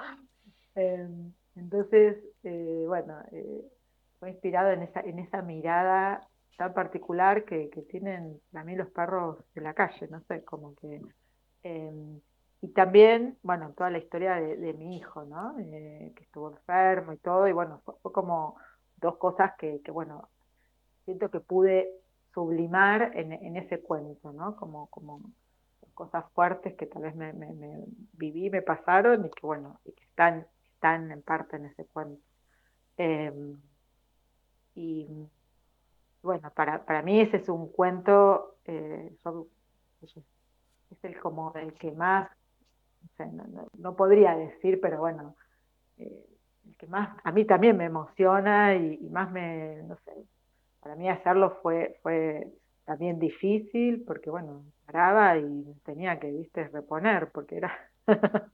Em, entonces, eh, bueno, eh, fue inspirado en esa, en esa mirada tan particular que, que tienen mí los perros de la calle, no sé, como que... Em, y también, bueno, toda la historia de, mi hijo, ¿no? Eh, que estuvo enfermo y todo, y bueno, fue, como dos cosas que, bueno, siento que pude sublimar en, ese cuento, ¿no? Como, como cosas fuertes que tal vez me, viví, me pasaron y que, bueno, y que están, están en parte en ese cuento. Em, y bueno, para, para mí ese es un cuento, eh, es el como el que más, no, podría decir, pero bueno, eh, el que más a mí también me emociona y, más me, no sé, para mí hacerlo fue, fue también difícil porque bueno, paraba y tenía que, viste, reponer porque era...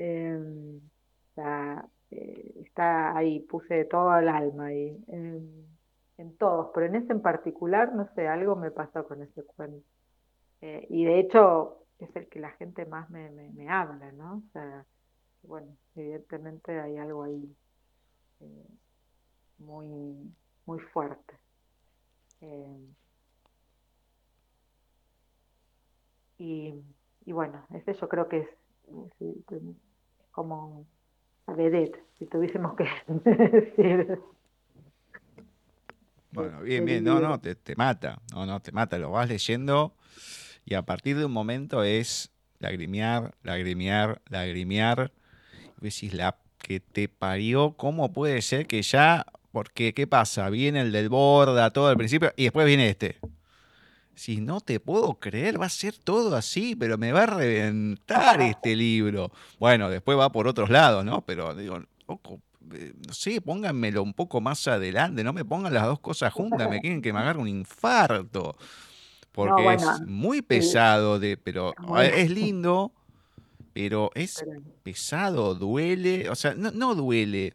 Em, eh, está ahí, puse todo el alma ahí. En todos, pero en ese en particular, no sé, algo me pasó con ese cuento. Eh, y de hecho es el que la gente más me, me, habla, ¿no? O sea, bueno, evidentemente hay algo ahí eh, muy, muy fuerte. Y, y, bueno, ese yo creo que es, como a vedette, si tuviésemos que decir. Bueno, bien, bien, no, no, te, te mata, no, no, te mata, lo vas leyendo y a partir de un momento es lagrimear, lagrimear, lagrimear. Y decís, la que te parió, ¿cómo puede ser que ya, porque, ¿qué pasa? Viene el del borda, todo al principio, y después viene este. Si no te puedo creer, va a ser todo así, pero me va a reventar este libro. Bueno, después va por otros lados, ¿no? Pero digo, ojo, eh, no sé, pónganmelo un poco más adelante, no me pongan las dos cosas juntas, me quieren que me haga un infarto. Porque es muy pesado, de, pero es lindo, pero es pesado, duele, o sea, no, duele,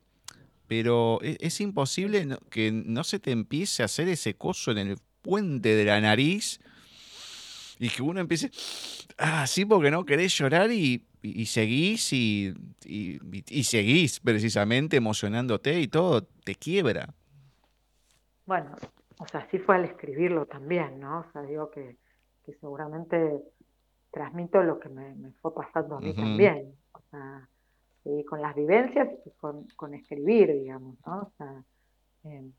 pero e, es, imposible que no se te empiece a hacer ese coso en el puente de la nariz y que uno empiece, ah, sí, porque no querés llorar y y, seguís y, y, seguís precisamente emocionándote y todo te quiebra. Bueno, o sea, sí fue al escribirlo también, ¿no? O sea, digo que, que seguramente transmito lo que me, fue pasando a mí también. O sea, y con las vivencias y con, con escribir, digamos, ¿no? O sea, eh,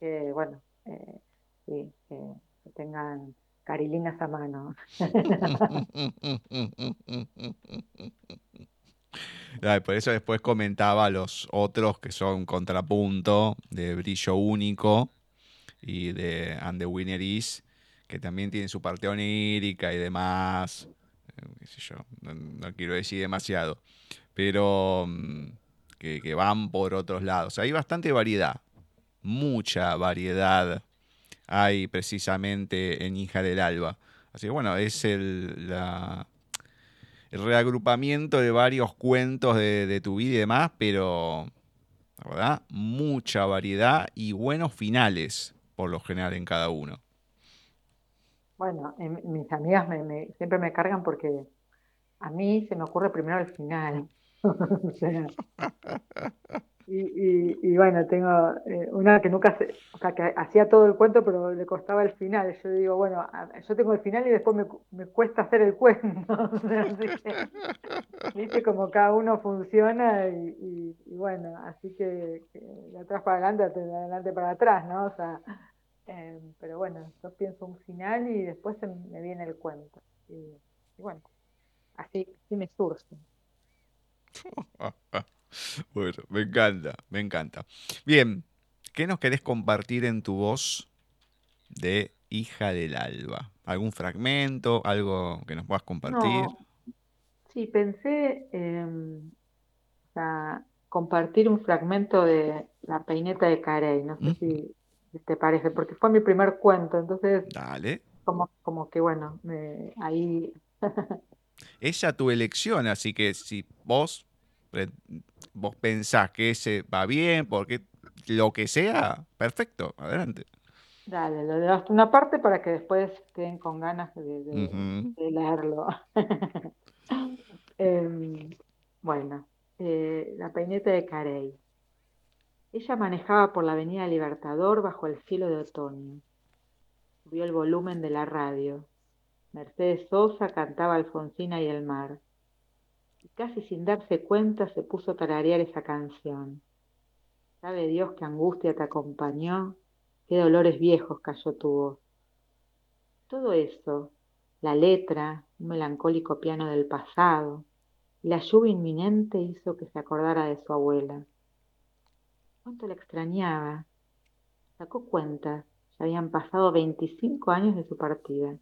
que, bueno, eh, sí, que tengan carilinas a mano. por eso después comentaba los otros que son contrapunto de Brillo Único y de And the Winner Is, que también tienen su parte onírica y demás. Eh, no, quiero decir demasiado, pero mm, que, van por otros lados. Hay bastante variedad, mucha variedad hay precisamente en Hija del Alba. Así que bueno, es el, el reagrupamiento de varios cuentos de, tu vida y demás, pero la verdad, mucha variedad y buenos finales por lo general en cada uno. Bueno, mis amigas siempre me cargan porque a mí se me ocurre primero el final. Y, bueno, tengo eh, una que nunca, se, o sea, que hacía todo el cuento, pero le costaba el final. Yo digo, bueno, yo tengo el final y después me, cuesta hacer el cuento. Viste como cada uno funciona y, bueno, así que, de atrás para adelante, de adelante para atrás, ¿no? O sea, eh, pero bueno, yo pienso un final y después me viene el cuento. Y, bueno, así, así me surge. Bueno, me encanta, me encanta. Bien, ¿qué nos querés compartir en tu voz de Hija del Alba? ¿Algún fragmento, algo que nos puedas compartir? Sí, pensé en compartir un fragmento de La peineta de Carey, no sé si, te parece, porque fue mi primer cuento, entonces... Dale. Como, como que bueno, ahí... Esa tu elección, así que si vos vos pensás que ese va bien, porque lo que sea, perfecto, adelante. Dale, lo de una parte para que después queden con ganas de, leerlo. Em, bueno, eh, la peineta de Carey. Ella manejaba por la avenida Libertador bajo el cielo de otoño. Vio el volumen de la radio. Mercedes Sosa cantaba Alfonsina y el mar y casi sin darse cuenta se puso a tararear esa canción. Sabe Dios qué angustia te acompañó, qué dolores viejos cayó tu voz. Todo eso, la letra, un melancólico piano del pasado, y la lluvia inminente hizo que se acordara de su abuela. Cuánto la extrañaba. Sacó cuentas, ya habían pasado veinticinco años de su partida.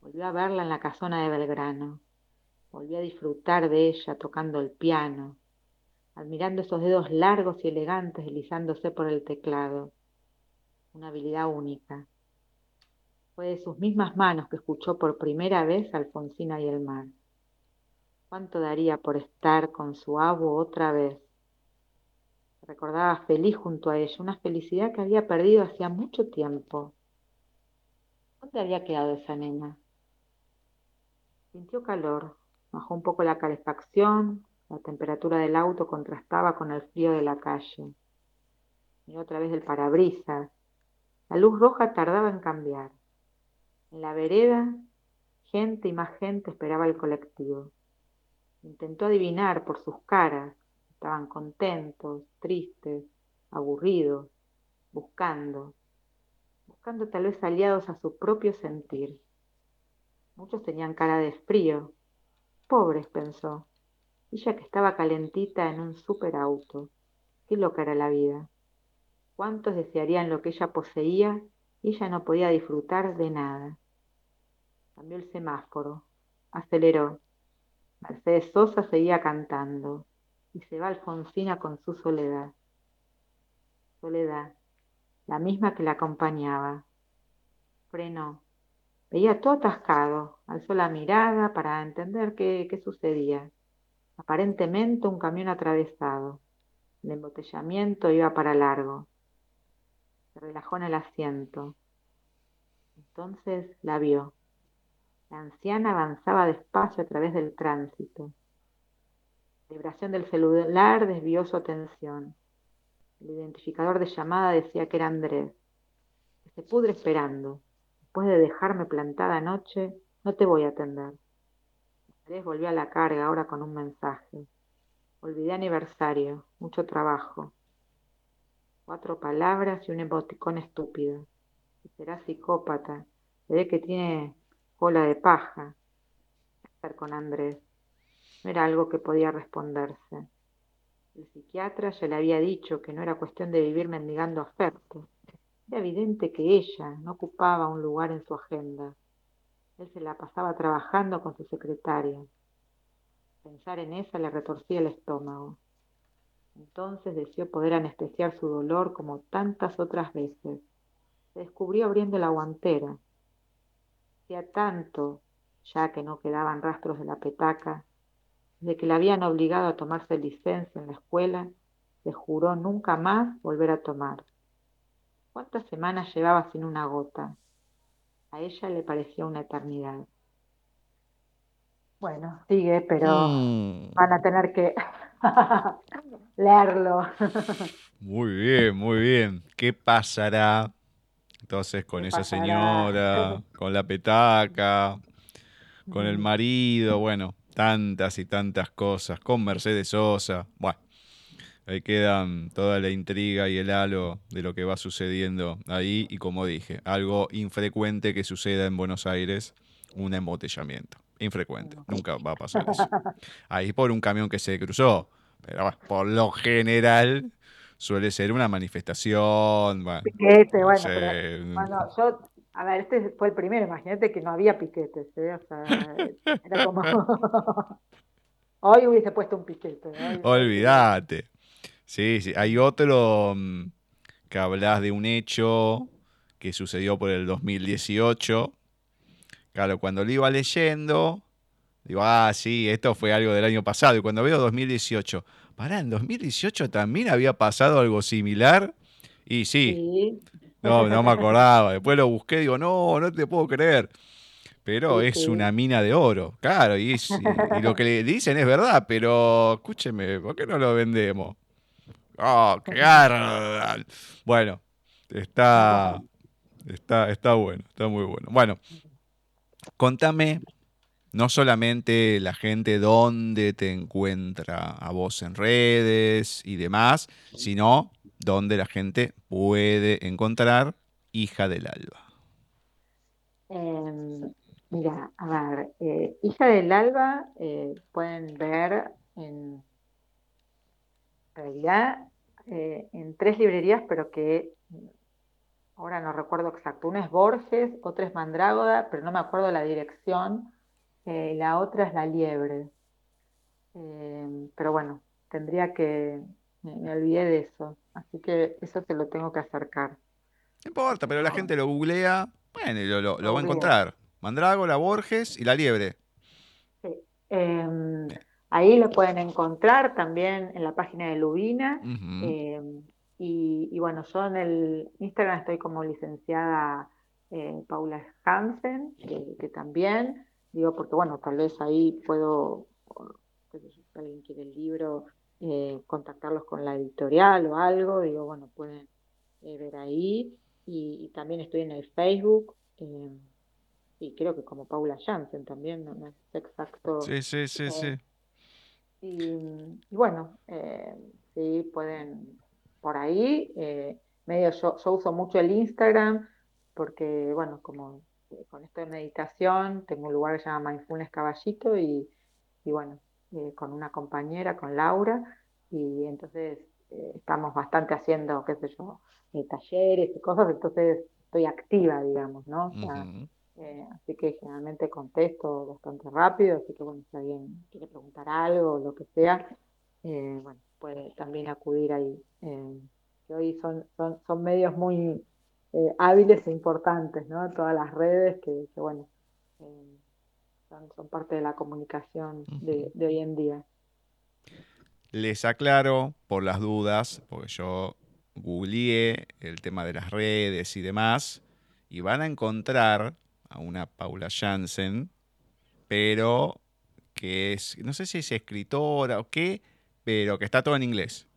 Volvió a verla en la casona de Belgrano. Volví a disfrutar de ella tocando el piano, admirando esos dedos largos y elegantes deslizándose por el teclado. Una habilidad única. Fue de sus mismas manos que escuchó por primera vez Alfonsina y el mar. ¿Cuánto daría por estar con su abo otra vez? recordaba feliz junto a ella, una felicidad que había perdido hacía mucho tiempo. ¿Dónde había quedado esa nena? Sintió calor, Bajó un poco la calefacción, la temperatura del auto contrastaba con el frío de la calle. Miró otra vez el parabrisas. La luz roja tardaba en cambiar. En la vereda, gente y más gente esperaba el colectivo. Intentó adivinar por sus caras. Estaban contentos, tristes, aburridos, buscando, buscando tal vez aliados a su propio sentir. Muchos tenían cara de frío, Pobres, pensó. Ella que estaba calentita en un superauto. Qué loca era la vida. ¿Cuántos desearían lo que ella poseía y ella no podía disfrutar de nada? Cambió el semáforo. Aceleró. Mercedes Sosa seguía cantando. Y se va Alfonsina con su soledad. Soledad, la misma que la acompañaba. Frenó. Veía todo atascado, alzó la mirada para entender qué, sucedía. Aparentemente un camión atravesado. El embotellamiento iba para largo. Se relajó en el asiento. Entonces la vio. La anciana avanzaba despacio a través del tránsito. La vibración del celular desvió su atención. El identificador de llamada decía que era Andrés, se pudre esperando. Después de dejarme plantada anoche, no te voy a atender. Andrés volvió a la carga ahora con un mensaje. Olvidé aniversario, mucho trabajo. Cuatro palabras y un emoticón estúpido. Será psicópata. Se ve que tiene cola de paja. estar con Andrés. no era algo que podía responderse. El psiquiatra ya le había dicho que no era cuestión de vivir mendigando afecto. Era evidente que ella no ocupaba un lugar en su agenda. Él se la pasaba trabajando con su secretaria. Pensar en esa le retorcía el estómago. Entonces deseó poder anestesiar su dolor como tantas otras veces. Se descubrió abriendo la guantera. Hacía tanto ya que no quedaban rastros de la petaca, de que la habían obligado a tomarse licencia en la escuela, se juró nunca más volver a tomar. ¿Cuántas semanas llevaba sin una gota? A ella le parecía una eternidad. Bueno, sigue, pero Mm. van a tener que leerlo. Muy bien, muy bien. ¿Qué pasará entonces con ¿Qué esa pasará? señora, con la petaca, con el marido? Bueno, tantas y tantas cosas, con Mercedes Sosa. Bueno, ahí quedan toda la intriga y el halo de lo que va sucediendo ahí. Y como dije, algo infrecuente que suceda en Buenos Aires, un embotellamiento. Infrecuente, nunca va a pasar eso. Ahí por un camión que se cruzó. Pero bueno, por lo general suele ser una manifestación. Bueno, Piquete, no bueno, pero, bueno, yo, a ver, este fue el primero, imagínate que no había piquetes, ¿eh? O sea, era como... Hoy hubiese puesto un piquete. Olvídate. Sí, sí. Hay otro mm, que hablas de un hecho que sucedió por el 2018. Claro, cuando lo iba leyendo, digo, ah, sí, esto fue algo del año pasado. Y cuando veo 2018, pará, en 2018 también había pasado algo similar. Y sí, Sí, no, no me acordaba. Después lo busqué, digo, no, no te puedo creer. Pero Sí, es sí. una mina de oro, claro, y, es- y- y lo que le dicen es verdad, pero escúcheme, ¿por qué no lo vendemos? ¡Oh, qué garra! Bueno, está, está, está bueno, está muy bueno. Bueno, contame, no solamente la gente dónde te encuentra a vos en redes y demás, sino dónde la gente puede encontrar Hija del Alba. Em, mira, a ver, eh, Hija del Alba eh, pueden ver en realidad eh, en tres librerías, pero que mm, ahora no recuerdo exacto. Una es Borges, otra es Mandrágoda, pero no me acuerdo la dirección. eh, la otra es La Liebre. Em, pero bueno, tendría que, me, me olvidé de eso, así que eso te lo tengo que acercar. No importa, pero la gente lo googlea, bueno, y lo, lo- lo va a encontrar. Mandrágora, Borges y la liebre. Sí. Ahí lo pueden encontrar también en la página de Lubina. Em, y, y bueno, yo en el Instagram estoy como licenciada eh, Paula Hansen, que, que también, digo, porque bueno, tal vez ahí puedo, si alguien quiere el libro, eh, contactarlos con la editorial o algo, digo, bueno, pueden eh, ver ahí. Y, y también estoy en el Facebook. em, y creo que como Paula Jansen también, no, no es exacto. Sí, sí, sí, sí. Y, y bueno, eh, sí, pueden por ahí. eh, medio yo, yo uso mucho el Instagram porque, bueno, como eh, con esto de meditación, tengo un lugar que se llama Mindfulness Caballito y, y bueno, eh, con una compañera, con Laura, y entonces eh, estamos bastante haciendo, qué sé yo, talleres y cosas, entonces estoy activa, digamos, ¿no? O sea. Eh, así que generalmente contesto bastante rápido, así que bueno, si alguien quiere preguntar algo o lo que sea, eh, bueno, puede también acudir ahí. eh, que hoy son, son, son medios muy hábiles e importantes, ¿no? Todas las redes que, que, bueno, son, son parte de la comunicación de, de hoy en día. Les aclaro por las dudas, porque yo googleé el tema de las redes y demás, y van a encontrar a una Paula Jansen, pero que es, no sé si es escritora o qué, pero que está todo en inglés.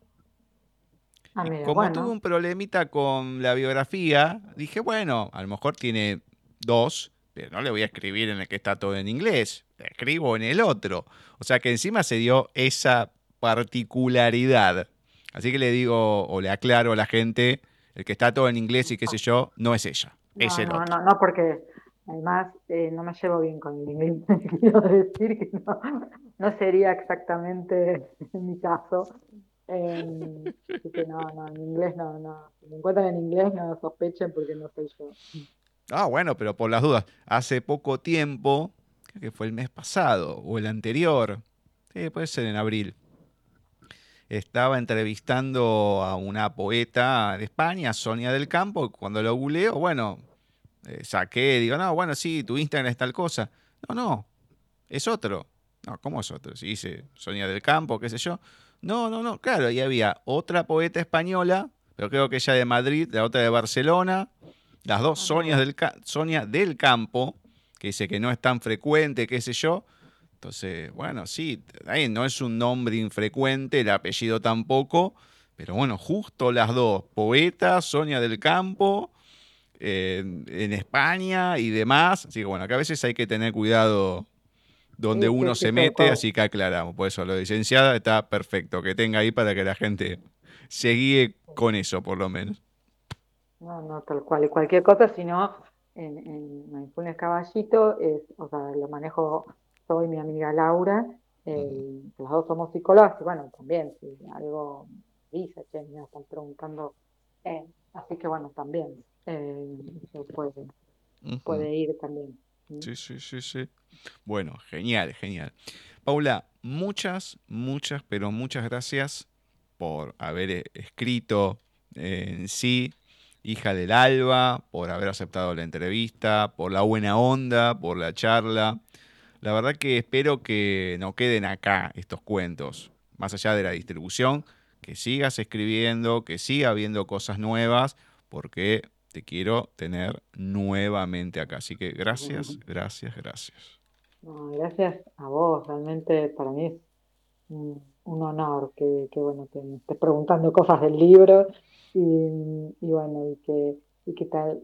Ah, Y como bueno, tuve un problemita con la biografía, dije, bueno, a lo mejor tiene dos, pero no le voy a escribir en el que está todo en inglés, le escribo en el otro. O sea que encima se dio esa particularidad. Así que le digo o le aclaro a la gente, el que está todo en inglés y qué sé yo, no es ella, es no, el no, otro. no, no, porque Además, eh, no me llevo bien con el inglés, quiero decir que no, no sería exactamente mi caso. Eh, así que no, no, en inglés no, no. Si me encuentran en inglés, no sospechen porque no soy yo. Ah, bueno, pero por las dudas, hace poco tiempo, creo que fue el mes pasado o el anterior, sí, puede ser en abril, estaba entrevistando a una poeta de España, Sonia del Campo, cuando lo googleo, bueno, eh, saqué, digo, no, bueno, sí, tu Instagram es tal cosa. No, no, es otro. No, ¿cómo es otro? Si dice Sonia del Campo, qué sé yo. No, no, no, claro, y había otra poeta española, pero creo que ella de Madrid, la otra de Barcelona, las dos Sonias del, Sonia del Campo, que dice que no es tan frecuente, qué sé yo. Entonces, bueno, sí, ahí no es un nombre infrecuente, el apellido tampoco, pero bueno, justo las dos, poeta, Sonia del Campo, en España y demás. Así que bueno, acá a veces hay que tener cuidado donde uno se mete, así que aclaramos. Por eso, lo de licenciada está perfecto, que tenga ahí para que la gente se guíe con eso, por lo menos. No, no, tal cual. Y cualquier cosa, si no, en, en Mindfulness Caballito, es, o sea, lo manejo soy mi amiga Laura, eh, las dos somos psicólogas, y bueno, también, si algo dice, che, me están preguntando, eh, así que bueno, también eh, puede, puede ir también. Sí, sí, sí, sí. Bueno, genial, genial. Paula, muchas, muchas, pero muchas gracias por haber eh, escrito en sí, hija del alba, por haber aceptado la entrevista, por la buena onda, por la charla. La verdad que espero que no queden acá estos cuentos, más allá de la distribución, que sigas escribiendo, que siga habiendo cosas nuevas, porque te quiero tener nuevamente acá. Así que gracias, gracias, gracias. gracias a vos, realmente para mí es un, honor que, bueno, que me estés preguntando cosas del libro y, bueno, y que, y que tal,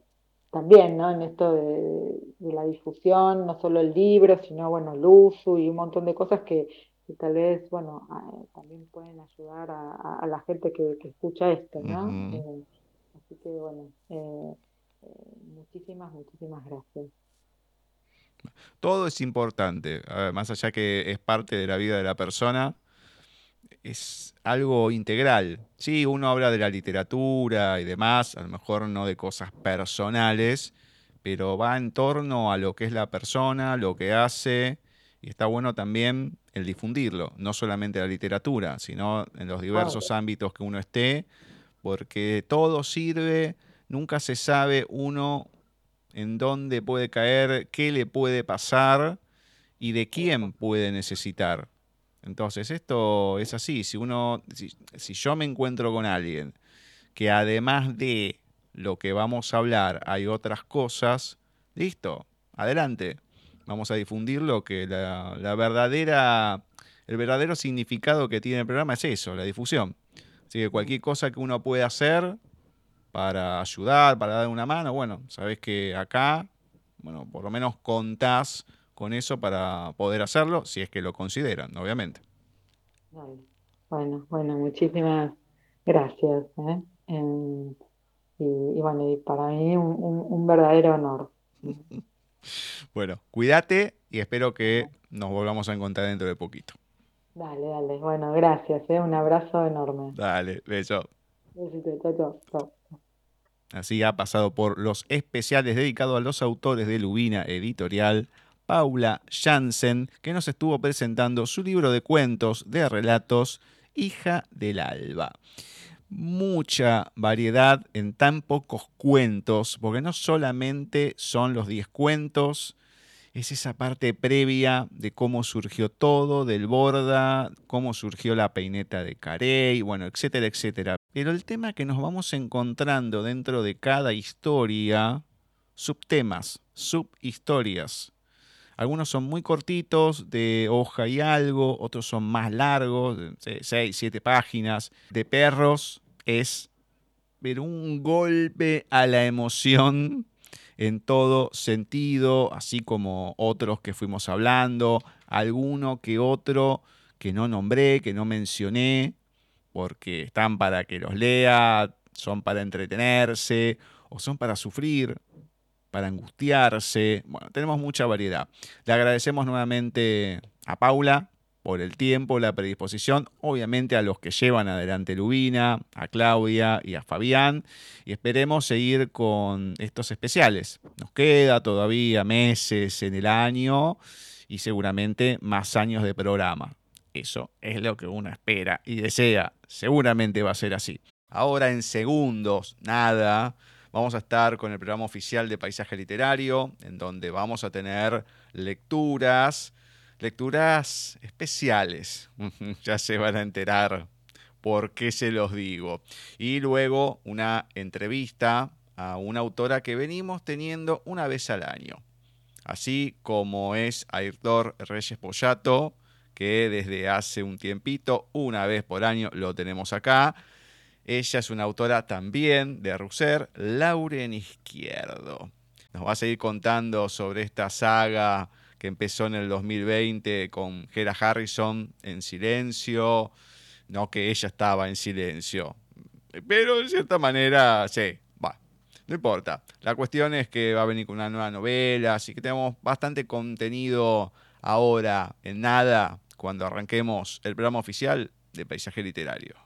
también, ¿no? En esto de, la difusión, no solo el libro, sino, bueno, el uso y un montón de cosas que, tal vez, bueno, también pueden ayudar a, la gente que, escucha esto, ¿no? Así que bueno, eh, eh, muchísimas, muchísimas gracias. Todo es importante, más allá que es parte de la vida de la persona, es algo integral. Sí, uno habla de la literatura y demás, a lo mejor no de cosas personales, pero va en torno a lo que es la persona, lo que hace, y está bueno también el difundirlo, no solamente la literatura, sino en los diversos ámbitos que uno esté, porque todo sirve, nunca se sabe uno en dónde puede caer, qué le puede pasar y de quién puede necesitar. Entonces, esto es así. Si uno, si, yo me encuentro con alguien que además de lo que vamos a hablar hay otras cosas, listo, adelante. Vamos a difundir lo que la, la verdadera, el verdadero significado que tiene el programa es eso, la difusión. Así que cualquier cosa que uno pueda hacer para ayudar, para dar una mano, bueno, sabes que acá, bueno, por lo menos contás con eso para poder hacerlo, si es que lo consideran, obviamente. Bueno, bueno, muchísimas gracias. ¿eh? Y, bueno, y para mí un verdadero honor. bueno, cuídate y espero que nos volvamos a encontrar dentro de poquito. Dale, dale. Bueno, gracias. ¿eh? Un abrazo enorme. Dale, beso. Besito, chao, Así ha pasado por los especiales dedicados a los autores de Lubina Editorial, Paula Jansen, que nos estuvo presentando su libro de cuentos, de relatos, Hija del Alba. Mucha variedad en tan pocos cuentos, porque no solamente son los 10 cuentos, es esa parte previa de cómo surgió todo, del Borda, cómo surgió la peineta de Carey, bueno, etcétera, etcétera. Pero el tema que nos vamos encontrando dentro de cada historia, subtemas, subhistorias. Algunos son muy cortitos, de hoja y algo, otros son más largos, de 6, 7 páginas. De perros es ver un golpe a la emoción en todo sentido, así como otros que fuimos hablando, alguno que otro que no nombré, que no mencioné, porque están para que los lea, son para entretenerse o son para sufrir. para angustiarse. Bueno, tenemos mucha variedad. Le agradecemos nuevamente a Paula por el tiempo, la predisposición, obviamente a los que llevan adelante Lubina, a Claudia y a Fabián, y esperemos seguir con estos especiales. Nos queda todavía meses en el año y seguramente más años de programa. Eso es lo que uno espera y desea. Seguramente va a ser así. Ahora en segundos, nada, vamos a estar con el programa oficial de Paisaje Literario, en donde vamos a tener lecturas lecturas especiales. ya se van a enterar por qué se los digo. Y luego una entrevista a una autora que venimos teniendo una vez al año. Así como es Ayrtor Reyes Pollato, que desde hace un tiempito, una vez por año, lo tenemos acá. Ella es una autora también de Russer, Lauren Izquierdo. Nos va a seguir contando sobre esta saga que empezó en el 2020 con Hera Harrison en silencio, no que ella estaba en silencio, pero de cierta manera, sí, va, no importa. La cuestión es que va a venir con una nueva novela, así que tenemos bastante contenido ahora en nada cuando arranquemos el programa oficial de Paisaje Literario.